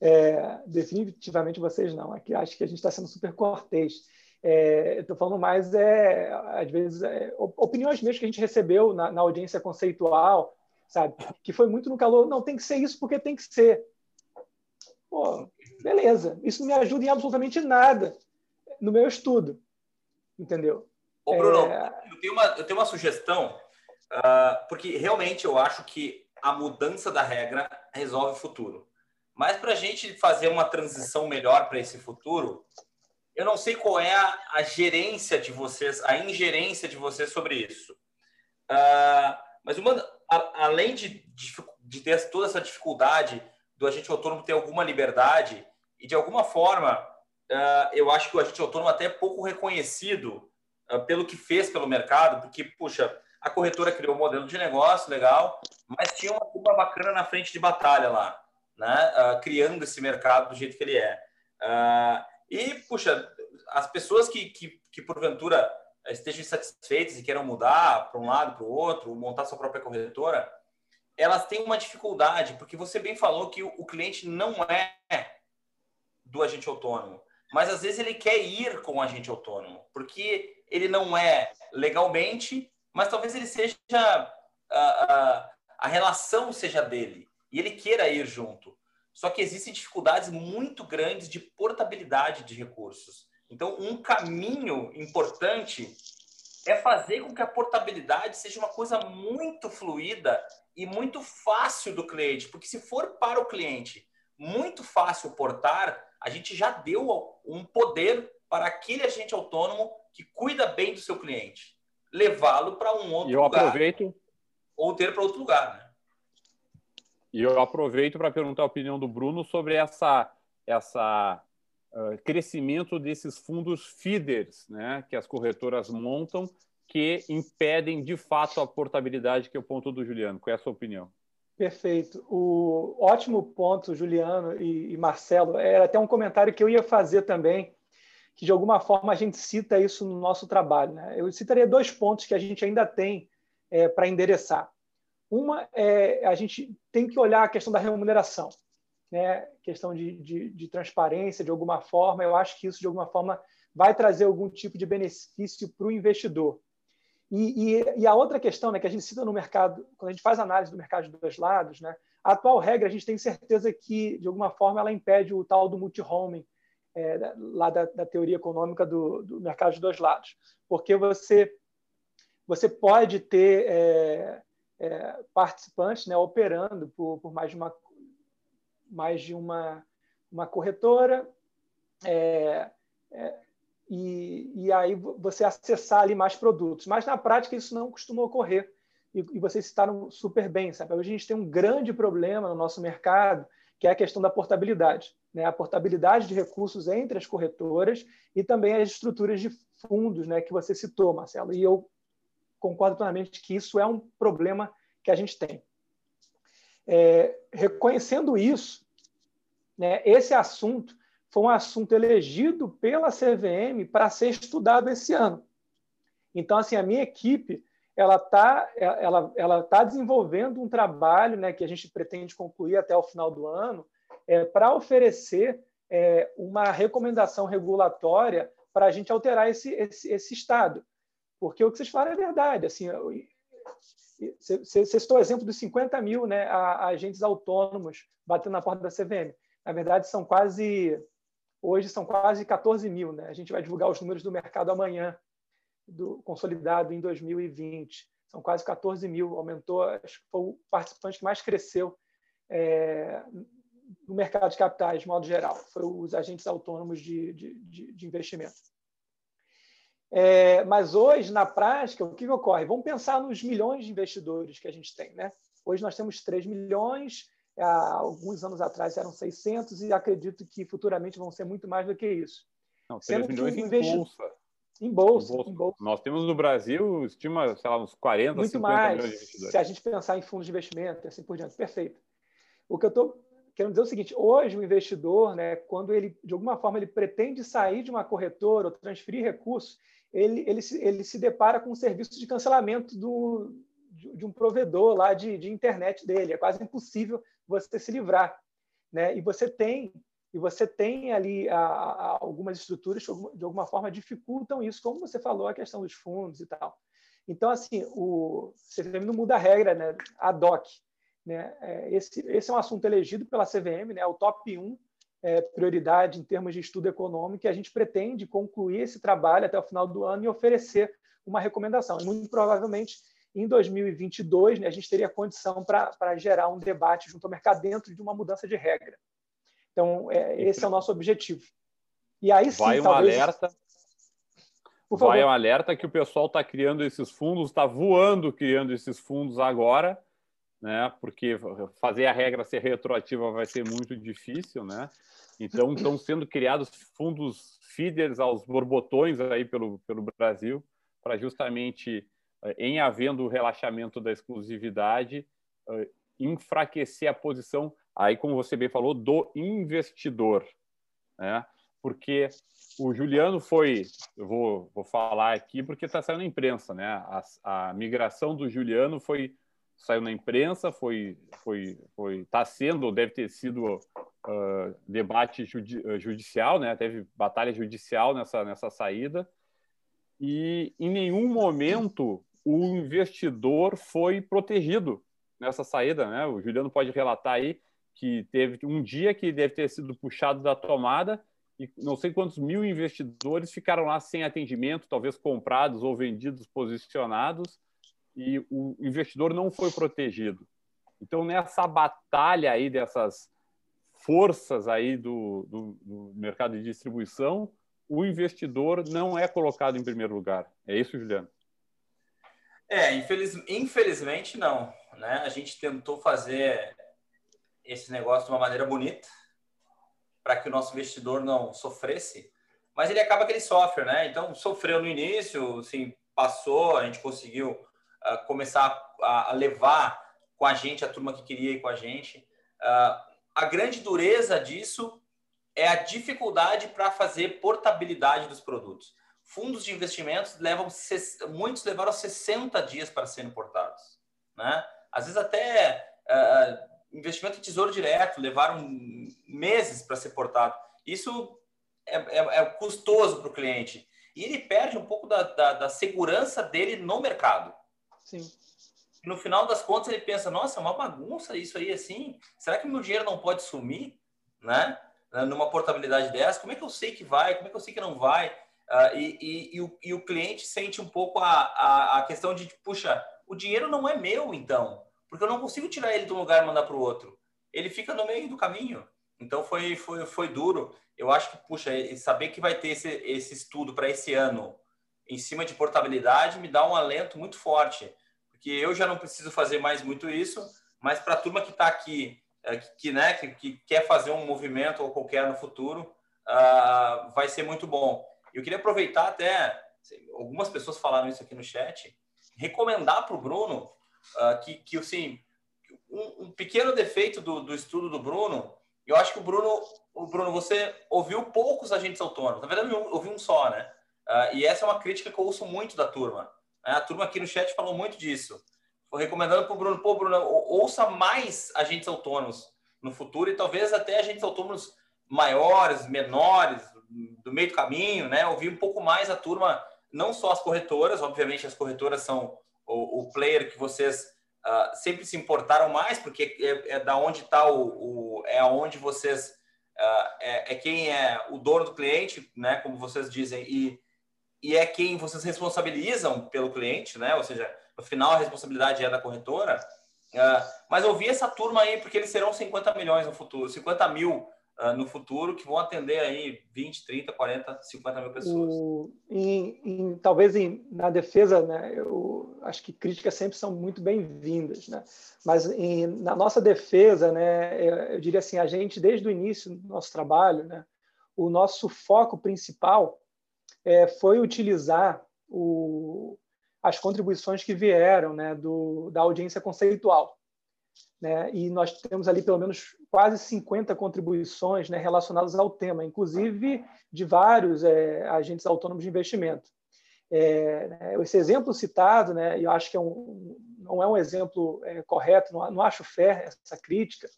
É, definitivamente vocês não. Aqui acho que a gente está sendo super cortês. É, Estou falando mais, é, às vezes, é, opiniões mesmo que a gente recebeu na, na, audiência conceitual, sabe? Que foi muito no calor. Não, tem que ser isso porque tem que ser. Pô, beleza. Isso não me ajuda em absolutamente nada no meu estudo. Entendeu? Ô, Bruno, é... eu, tenho uma, eu tenho uma sugestão, uh, porque realmente eu acho que a mudança da regra resolve o futuro. Mas para a gente fazer uma transição melhor para esse futuro, eu não sei qual é a, a, gerência de vocês, a ingerência de vocês sobre isso. Uh, mas uma, a, além de, de, ter toda essa dificuldade do agente autônomo ter alguma liberdade, e de alguma forma, uh, eu acho que o agente autônomo até é pouco reconhecido uh, pelo que fez pelo mercado, porque, puxa, a corretora criou um modelo de negócio legal, mas tinha uma turma bacana na frente de batalha lá né, uh, criando esse mercado do jeito que ele é. Uh, e, puxa, as pessoas que, que, que porventura estejam insatisfeitas e queiram mudar para um lado, para o outro, montar sua própria corretora, elas têm uma dificuldade, porque você bem falou que o, cliente não é do agente autônomo, mas às vezes ele quer ir com o agente autônomo, porque ele não é legalmente, mas talvez ele seja a, a, a relação seja dele e ele queira ir junto. Só que existem dificuldades muito grandes de portabilidade de recursos. Então, um caminho importante é fazer com que a portabilidade seja uma coisa muito fluida e muito fácil do cliente, porque se for para o cliente muito fácil portar, a gente já deu um poder para aquele agente autônomo que cuida bem do seu cliente, levá-lo para um outro eu lugar. Aproveito... Ou ter para outro lugar, né? E eu aproveito para perguntar a opinião do Bruno sobre essa, essa uh, crescimento desses fundos feeders, né, que as corretoras montam, que impedem de fato a portabilidade, que é o ponto do Juliano. Qual é a sua opinião? Perfeito. O ótimo ponto, Juliano e, e Marcelo. Era até um comentário que eu ia fazer também, que de alguma forma a gente cita isso no nosso trabalho. Né? Eu citaria dois pontos que a gente ainda tem é, para endereçar. Uma é a gente tem que olhar a questão da remuneração, né? questão de, de, de transparência, de alguma forma. Eu acho que isso, de alguma forma, vai trazer algum tipo de benefício para o investidor. E, e, e, a outra questão né, que a gente cita no mercado, quando a gente faz análise do mercado de dois lados, né, a atual regra a gente tem certeza que, de alguma forma, ela impede o tal do multi-homing, é, lá da, da, teoria econômica do, do, mercado de dois lados. Porque você, você pode ter é, é, participantes né, operando por, por, mais de uma, mais de uma, uma corretora, é, é, e, e, aí você acessar ali mais produtos. Mas na prática isso não costuma ocorrer. E, e vocês citaram super bem, sabe? Hoje a gente tem um grande problema no nosso mercado, que é a questão da portabilidade. Né? A portabilidade de recursos entre as corretoras e também as estruturas de fundos né, que você citou, Marcelo. E eu concordo plenamente que isso é um problema que a gente tem. É, reconhecendo isso, né, esse assunto foi um assunto elegido pela CVM para ser estudado esse ano. Então, assim, a minha equipe ela está ela, ela tá desenvolvendo um trabalho né, que a gente pretende concluir até o final do ano é, para oferecer é, uma recomendação regulatória para a gente alterar esse, esse, esse estado. Porque o que vocês falaram é verdade. Assim, você citou o exemplo dos 50 mil né, agentes autônomos batendo na porta da CVM. Na verdade, são quase. Hoje são quase 14 mil. Né? A gente vai divulgar os números do mercado amanhã, do consolidado em 2020. São quase 14 mil. Aumentou, acho que foi o participante que mais cresceu é, no mercado de capitais, de modo geral. Foram os agentes autônomos de, de, de investimento. É, mas hoje, na prática, o que, que ocorre? Vamos pensar nos milhões de investidores que a gente tem. Né? Hoje nós temos 3 milhões, há alguns anos atrás eram 600 e acredito que futuramente vão ser muito mais do que isso. Não, 3 Sendo milhões em bolsa. Em bolsa, em bolsa. em bolsa. Nós temos no Brasil, estima, sei lá, uns 40, muito 50 mais, milhões de investidores. Se a gente pensar em fundos de investimento e assim por diante. Perfeito. O que eu estou querendo dizer o seguinte: hoje o investidor, né, quando ele, de alguma forma, ele pretende sair de uma corretora ou transferir recursos, ele, ele, se, ele se depara com um serviço de cancelamento do, de, de um provedor lá de, de internet dele. É quase impossível você se livrar. Né? E você tem e você tem ali a, a, algumas estruturas que de alguma forma dificultam isso, como você falou, a questão dos fundos e tal. Então, assim, o CVM não muda a regra, né? A DOC. Né? É, esse, esse é um assunto elegido pela CVM, né? o top 1 é, prioridade em termos de estudo econômico e a gente pretende concluir esse trabalho até o final do ano e oferecer uma recomendação. E muito provavelmente, em 2022, né, a gente teria condição para gerar um debate junto ao mercado dentro de uma mudança de regra. Então, é, esse é o nosso objetivo. E aí sim, Vai um talvez... alerta. Vai um alerta que o pessoal está criando esses fundos, está voando criando esses fundos agora, né? Porque fazer a regra ser retroativa vai ser muito difícil, né? Então, estão sendo criados fundos feeders aos borbotões aí pelo, pelo Brasil, para justamente, eh, em havendo o relaxamento da exclusividade, eh, enfraquecer a posição, aí como você bem falou, do investidor. Né? Porque o Juliano foi, eu vou, vou falar aqui porque está saindo na imprensa, né? A, a migração do Juliano foi saiu na imprensa, foi, foi, foi, está sendo, deve ter sido uh, debate judi ah, judicial, né? Teve batalha judicial nessa, nessa saída e em nenhum momento o investidor foi protegido nessa saída, né? O Juliano pode relatar aí que teve um dia que deve ter sido puxado da tomada e não sei quantos mil investidores ficaram lá sem atendimento, talvez comprados ou vendidos posicionados, e o investidor não foi protegido. Então, nessa batalha aí dessas forças aí do, do, do mercado de distribuição, o investidor não é colocado em primeiro lugar. É isso, Juliano? É, infeliz, infelizmente não. Né? A gente tentou fazer esse negócio de uma maneira bonita para que o nosso investidor não sofresse, mas ele acaba que ele sofre, né? Então sofreu no início, assim, passou, a gente conseguiu começar a, a, levar com a gente a turma que queria ir com a gente. Uh, a grande dureza disso é a dificuldade para fazer portabilidade dos produtos. Fundos de investimentos levam muitos levaram 60 dias para serem portados, né? Às vezes até uh, investimento em tesouro direto levaram meses para ser portado. Isso é, é, é custoso para o cliente e ele perde um pouco da, da, da, segurança dele no mercado. Sim. No final das contas ele pensa, nossa, é uma bagunça isso aí assim. Será que meu dinheiro não pode sumir, né? Numa portabilidade dessa, como é que eu sei que vai? Como é que eu sei que não vai? Uh, e, e, e, o, e, o, cliente sente um pouco a, a, a questão de, puxa, o dinheiro não é meu, então porque eu não consigo tirar ele de um lugar e mandar para o outro. Ele fica no meio do caminho. Então foi, foi, foi duro. Eu acho que, puxa, saber que vai ter esse, esse estudo para esse ano em cima de portabilidade me dá um alento muito forte. Porque eu já não preciso fazer mais muito isso, mas para a turma que está aqui, é, que, né, que, que, quer fazer um movimento ou qualquer no futuro, uh, vai ser muito bom. Eu queria aproveitar até, algumas pessoas falaram isso aqui no chat, recomendar para o Bruno uh, que, que assim, um, um, pequeno defeito do, do estudo do Bruno, eu acho que o Bruno, o Bruno, você ouviu poucos agentes autônomos, na verdade, eu ouvi um só, né? Uh, e essa é uma crítica que eu ouço muito da turma. Né? A turma aqui no chat falou muito disso. Estou recomendando para o Bruno, pô, Bruno, ouça mais agentes autônomos no futuro e talvez até agentes autônomos maiores, menores, do meio do caminho, né? Ouvir um pouco mais a turma, não só as corretoras, obviamente as corretoras são o, o player que vocês uh, sempre se importaram mais, porque é, é da onde está o, o, é aonde vocês uh, é, é, quem é o dono do cliente, né? Como vocês dizem e e é quem vocês responsabilizam pelo cliente, né? Ou seja, no final a responsabilidade é da corretora. Uh, mas ouvir essa turma aí, porque eles serão 50 milhões no futuro, 50 mil uh, no futuro, que vão atender aí 20, 30, 40, 50 mil pessoas. O, em, em, talvez em, na defesa, né, eu acho que críticas sempre são muito bem-vindas, né? mas em, na nossa defesa, né, eu, eu, diria assim, a gente, desde o início do nosso trabalho, né, o nosso foco principal é, foi utilizar o, as contribuições que vieram né, do, da audiência conceitual né? e nós temos ali pelo menos quase 50 contribuições né, relacionadas ao tema, inclusive de vários é, agentes autônomos de investimento. É, né, esse exemplo citado, né, eu acho que é um, não é um exemplo é, correto, não, não, acho fair essa crítica,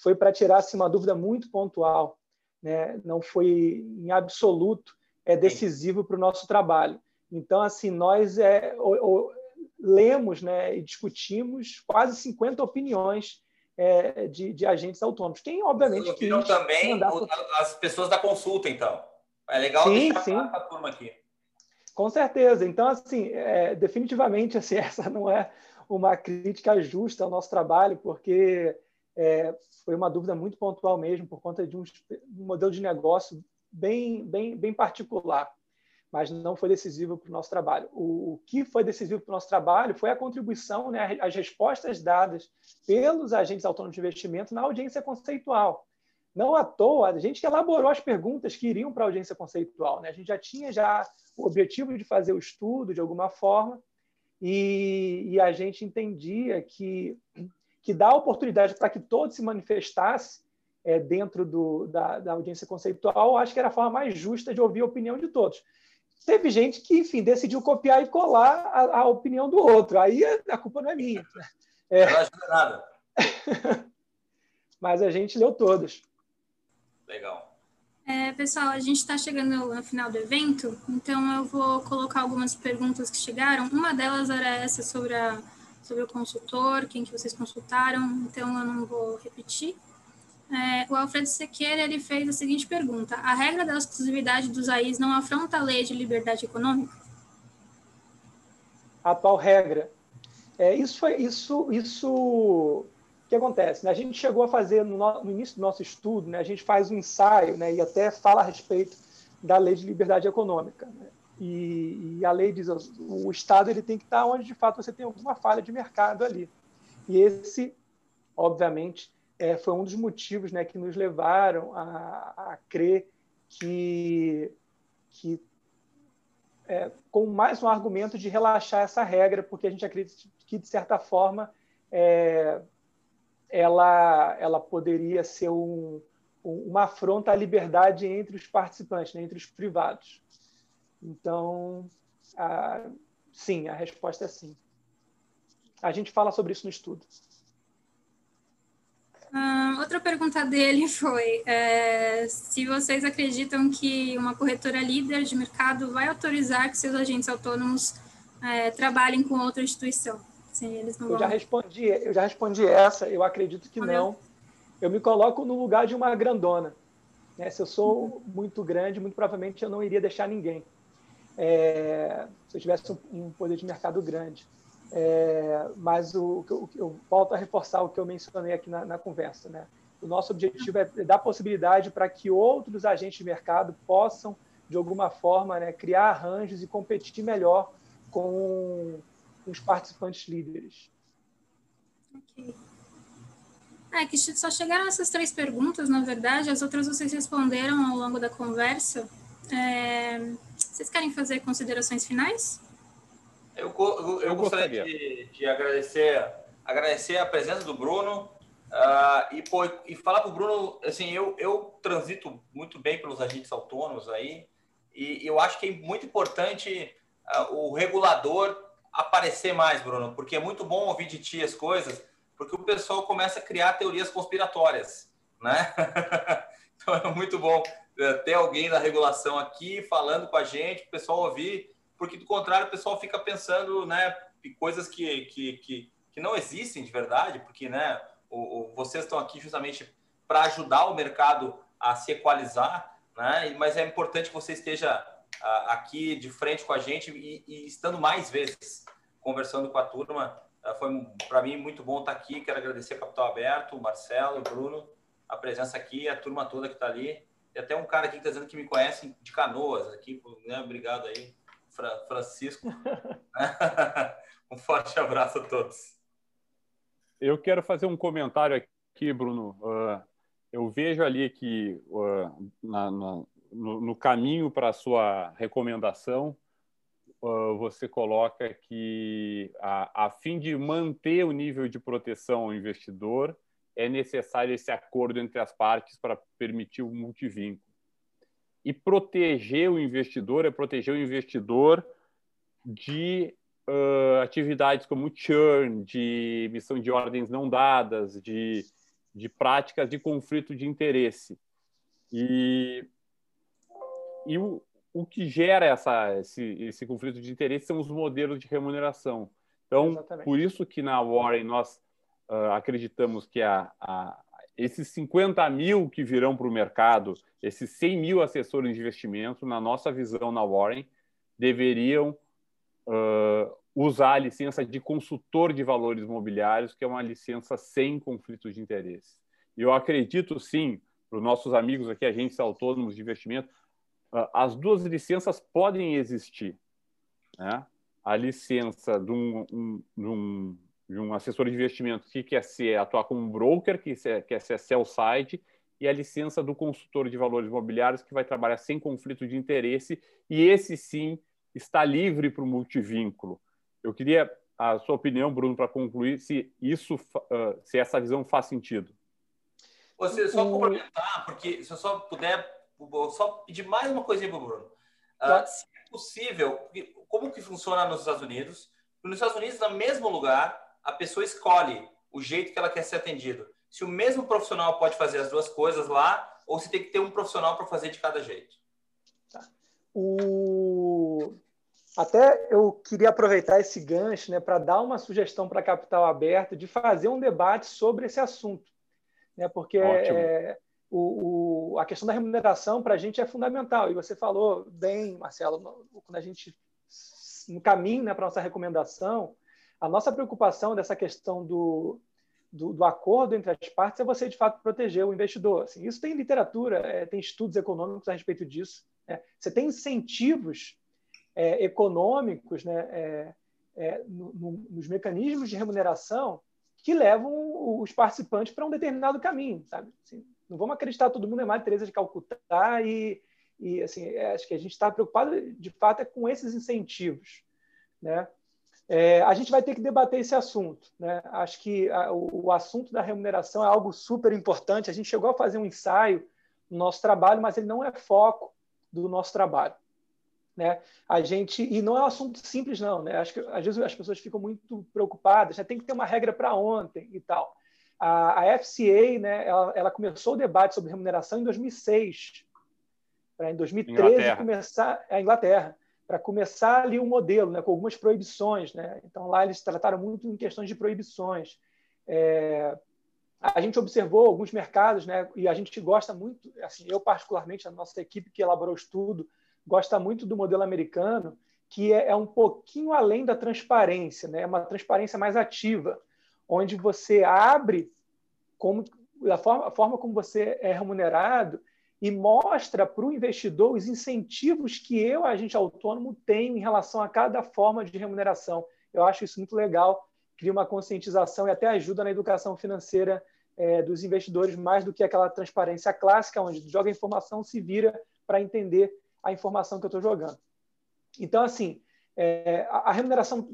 foi para tirar assim, uma dúvida muito pontual, né, não foi em absoluto é decisivo para o nosso trabalho. Então, assim, nós é, lemos né, e discutimos quase 50 opiniões é, de, de, agentes autônomos. Quem, obviamente, que também mandar... as pessoas da consulta, então. É legal sim, deixar sim. a turma aqui. Com certeza. Então, assim, é, definitivamente, assim, essa não é uma crítica justa ao nosso trabalho, porque é, foi uma dúvida muito pontual mesmo, por conta de um, um modelo de negócio bem, bem, bem particular mas não foi decisivo para o nosso trabalho. O, o que foi decisivo para o nosso trabalho foi a contribuição, né, as respostas dadas pelos agentes autônomos de investimento na audiência conceitual. Não à toa, a gente elaborou as perguntas que iriam para a audiência conceitual. Né? A gente já tinha já o objetivo de fazer o estudo de alguma forma e, e a gente entendia que, que dar oportunidade para que todos se manifestassem é, dentro do, da, da audiência conceitual, acho que era a forma mais justa de ouvir a opinião de todos teve gente que, enfim, decidiu copiar e colar a, a opinião do outro. Aí a, culpa não é minha. É. Não ajuda nada. Mas a gente leu todas. Legal. É, pessoal, a gente está chegando no final do evento, então eu vou colocar algumas perguntas que chegaram. Uma delas era essa sobre, a, sobre o consultor, quem que vocês consultaram, então eu não vou repetir. É, o Alfredo Sequeira ele fez a seguinte pergunta: A regra da exclusividade dos AIs não afronta a lei de liberdade econômica? A atual regra. É, isso foi isso isso que acontece. Né? A gente chegou a fazer no, no, início do nosso estudo, né? a gente faz um ensaio né? e até fala a respeito da lei de liberdade econômica. Né? E, e, a lei diz o Estado ele tem que estar onde de fato você tem alguma falha de mercado ali. E esse, obviamente, é, foi um dos motivos né, que nos levaram a, a crer que, que é, com mais um argumento de relaxar essa regra, porque a gente acredita que, de certa forma, é, ela, ela poderia ser um, uma afronta à liberdade entre os participantes, né, entre os privados. Então, a, sim, a resposta é sim. A gente fala sobre isso no estudo. Outra pergunta dele foi é, se vocês acreditam que uma corretora líder de mercado vai autorizar que seus agentes autônomos é, trabalhem com outra instituição. Sim, eles não eu vão... já respondi, eu já respondi essa. Eu acredito que não. Eu me coloco no lugar de uma grandona. Né? Se eu sou uhum. muito grande, muito provavelmente eu não iria deixar ninguém é, se eu tivesse um, um, poder de mercado grande. É, mas o, o, eu volto a reforçar o que eu mencionei aqui na, na conversa. Né? O nosso objetivo é dar possibilidade para que outros agentes de mercado possam, de alguma forma, né, criar arranjos e competir melhor com os participantes líderes. Ok. É que só chegaram essas três perguntas, na verdade, as outras vocês responderam ao longo da conversa. É, vocês querem fazer considerações finais? Eu, eu, eu gostaria, de, de, agradecer, agradecer a presença do Bruno uh, e, pô, e falar para o Bruno, assim, eu, eu transito muito bem pelos agentes autônomos aí e eu acho que é muito importante uh, o regulador aparecer mais, Bruno, porque é muito bom ouvir de ti as coisas, porque o pessoal começa a criar teorias conspiratórias, né? então é muito bom é, ter alguém da regulação aqui falando com a gente, o pessoal ouvir, porque do contrário o pessoal fica pensando, né, coisas que, que, que, que não existem de verdade, porque, né, o, o vocês estão aqui justamente para ajudar o mercado a se equalizar, né, mas é importante que você esteja a, aqui de frente com a gente e, e estando mais vezes conversando com a turma. É, foi para mim muito bom estar aqui. Quero agradecer a Capital Aberto, o Marcelo, o Bruno, a presença aqui, a turma toda que está ali. Tem até um cara aqui que está dizendo que me conhece de canoas aqui, né? Obrigado aí, Francisco. um forte abraço a todos. Eu quero fazer um comentário aqui, Bruno. Uh, eu vejo ali que uh, na, na, no, no, caminho para a sua recomendação, uh, você coloca que, a, a fim de manter o nível de proteção ao investidor, é necessário esse acordo entre as partes para permitir o multivínculo. E proteger o investidor é proteger o investidor de uh, atividades como churn, de emissão de ordens não dadas, de, de práticas de conflito de interesse. E, e o, o que gera essa, esse, esse conflito de interesse são os modelos de remuneração. Então, Exatamente. por isso que na Warren nós uh, acreditamos que a, a, esses 50 mil que virão para o mercado, esses 100 mil assessores de investimento, na nossa visão na Warren, deveriam uh, usar a licença de consultor de valores imobiliários, que é uma licença sem conflito de interesse. Eu acredito, sim, para os nossos amigos aqui, agentes autônomos de investimento, uh, as duas licenças podem existir. Né? A licença de um, um, de um de um assessor de investimento que quer ser atuar como broker, que quer ser sell side, e a licença do consultor de valores imobiliários que vai trabalhar sem conflito de interesse e esse sim está livre para o multivínculo. Eu queria a sua opinião, Bruno, para concluir se isso, se essa visão faz sentido. Você só complementar, porque se eu só puder, só pedir mais uma coisinha para o Bruno. Uh, se é possível, como que funciona nos Estados Unidos? Nos Estados Unidos, no mesmo lugar, a pessoa escolhe o jeito que ela quer ser atendido. Se o mesmo profissional pode fazer as duas coisas lá, ou se tem que ter um profissional para fazer de cada jeito. Tá. O... Até eu queria aproveitar esse gancho né, para dar uma sugestão para Capital Aberto de fazer um debate sobre esse assunto. né? porque é, o, o, a questão da remuneração para a gente é fundamental. E você falou bem, Marcelo, quando a gente no caminho né, para a nossa recomendação, a nossa preocupação dessa questão do, do, do, acordo entre as partes é você, de fato, proteger o investidor. Assim, isso tem literatura, é, tem estudos econômicos a respeito disso. Né? Você tem incentivos é, econômicos né, é, é no, no, nos mecanismos de remuneração que levam os participantes para um determinado caminho. Sabe? Assim, não vamos acreditar todo mundo é mais Teresa de Calcutá e, e assim, é, acho que a gente está preocupado, de fato, é com esses incentivos. Né? É, a gente vai ter que debater esse assunto. Né? Acho que a, o, o, assunto da remuneração é algo super importante. A gente chegou a fazer um ensaio no nosso trabalho, mas ele não é foco do nosso trabalho. Né? A gente e não é um assunto simples não, né? Acho que às vezes as pessoas ficam muito preocupadas, já tem que ter uma regra para ontem e tal. A, a FCA, né? Ela, ela, começou o debate sobre remuneração em 2006, para em 2013 Inglaterra. começar a Inglaterra para começar ali um modelo, né, com algumas proibições. Né? Então, lá eles trataram muito em questões de proibições. É, a gente observou alguns mercados, né, e a gente gosta muito, assim, eu particularmente, a nossa equipe que elaborou o estudo, gosta muito do modelo americano, que é, é um pouquinho além da transparência, né, é uma transparência mais ativa, onde você abre como a forma, a forma como você é remunerado e mostra para o investidor os incentivos que eu, agente autônomo, tenho em relação a cada forma de remuneração. Eu acho isso muito legal, cria uma conscientização e até ajuda na educação financeira é, dos investidores, mais do que aquela transparência clássica, onde joga a informação, se vira para entender a informação que eu estou jogando. Então, assim, é, a, remuneração,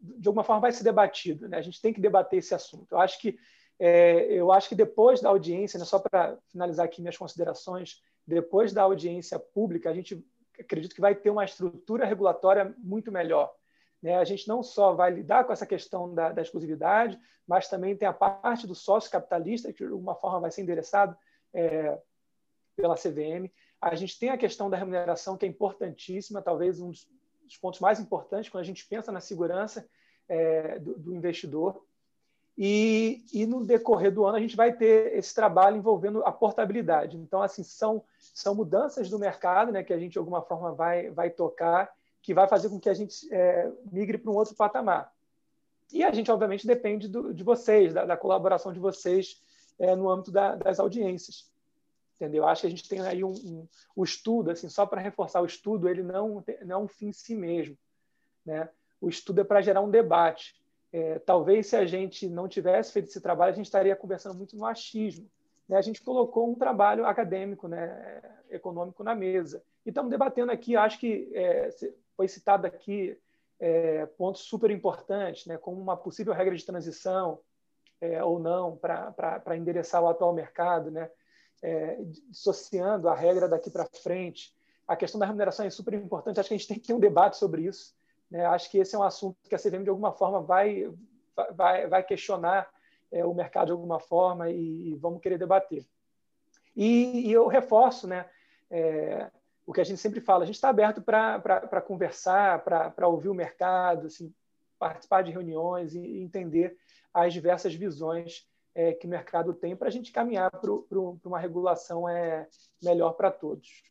de alguma forma, vai ser debatida. Né? A gente tem que debater esse assunto. Eu acho que é, eu acho que depois da audiência, né, só para finalizar aqui minhas considerações, depois da audiência pública, a gente acredita que vai ter uma estrutura regulatória muito melhor. Né? A gente não só vai lidar com essa questão da, da exclusividade, mas também tem a parte do sócio capitalista, que de alguma forma vai ser endereçado é, pela CVM. A gente tem a questão da remuneração, que é importantíssima, talvez um dos pontos mais importantes quando a gente pensa na segurança é, do, do investidor. E, e, no decorrer do ano a gente vai ter esse trabalho envolvendo a portabilidade. Então, assim, são, são mudanças do mercado né, que a gente, de alguma forma, vai, vai tocar, que vai fazer com que a gente é, migre para um outro patamar. E a gente, obviamente, depende do, de vocês, da, da, colaboração de vocês é, no âmbito da, das audiências. Entendeu? Acho que a gente tem aí um, um o estudo, assim, só para reforçar o estudo, ele não, não é um fim em si mesmo. Né? O estudo é para gerar um debate é, talvez se a gente não tivesse feito esse trabalho, a gente estaria conversando muito no achismo. Né? A gente colocou um trabalho acadêmico, né, econômico na mesa. E estamos debatendo aqui, acho que é, foi citado aqui é, pontos super importantes, né, como uma possível regra de transição é, ou não para endereçar o atual mercado, né, é, dissociando a regra daqui para frente. A questão da remuneração é super importante, acho que a gente tem que ter um debate sobre isso né? Acho que esse é um assunto que a CVM, de alguma forma, vai, vai, vai questionar é, o mercado de alguma forma e, e vamos querer debater. E, e eu reforço né, é, o que a gente sempre fala, a gente está aberto para conversar, para ouvir o mercado, assim, participar de reuniões e entender as diversas visões é, que o mercado tem para a gente caminhar para uma regulação é, melhor para todos.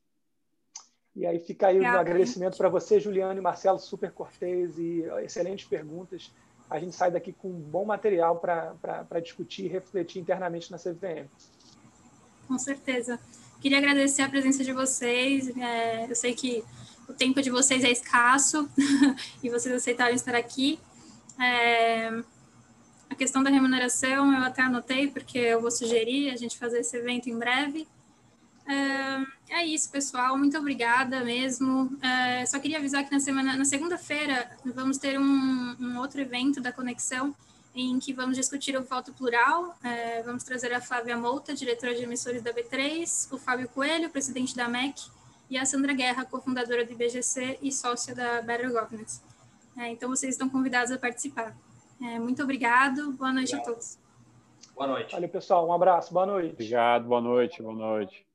E aí fica aí o um agradecimento para você, Juliano e Marcelo, super cortês e excelentes perguntas. A gente sai daqui com um bom material para discutir e refletir internamente na CVM. Com certeza. Queria agradecer a presença de vocês. É, eu sei que o tempo de vocês é escasso e vocês aceitaram estar aqui. É, a questão da remuneração eu até anotei, porque eu vou sugerir a gente fazer esse evento em breve. É, é isso, pessoal. Muito obrigada mesmo. É, só queria avisar que na semana, na segunda-feira, vamos ter um, um, outro evento da Conexão em que vamos discutir o voto plural. É, vamos trazer a Flávia Mouta, diretora de emissores da B3, o Fábio Coelho, presidente da MEC, e a Sandra Guerra, cofundadora do IBGC e sócia da Better Governance. É, então, vocês estão convidados a participar. É, muito obrigado. Boa noite Obrigado. a todos. Boa noite. Valeu, pessoal. Um abraço. Boa noite. Obrigado. Boa noite. Boa noite.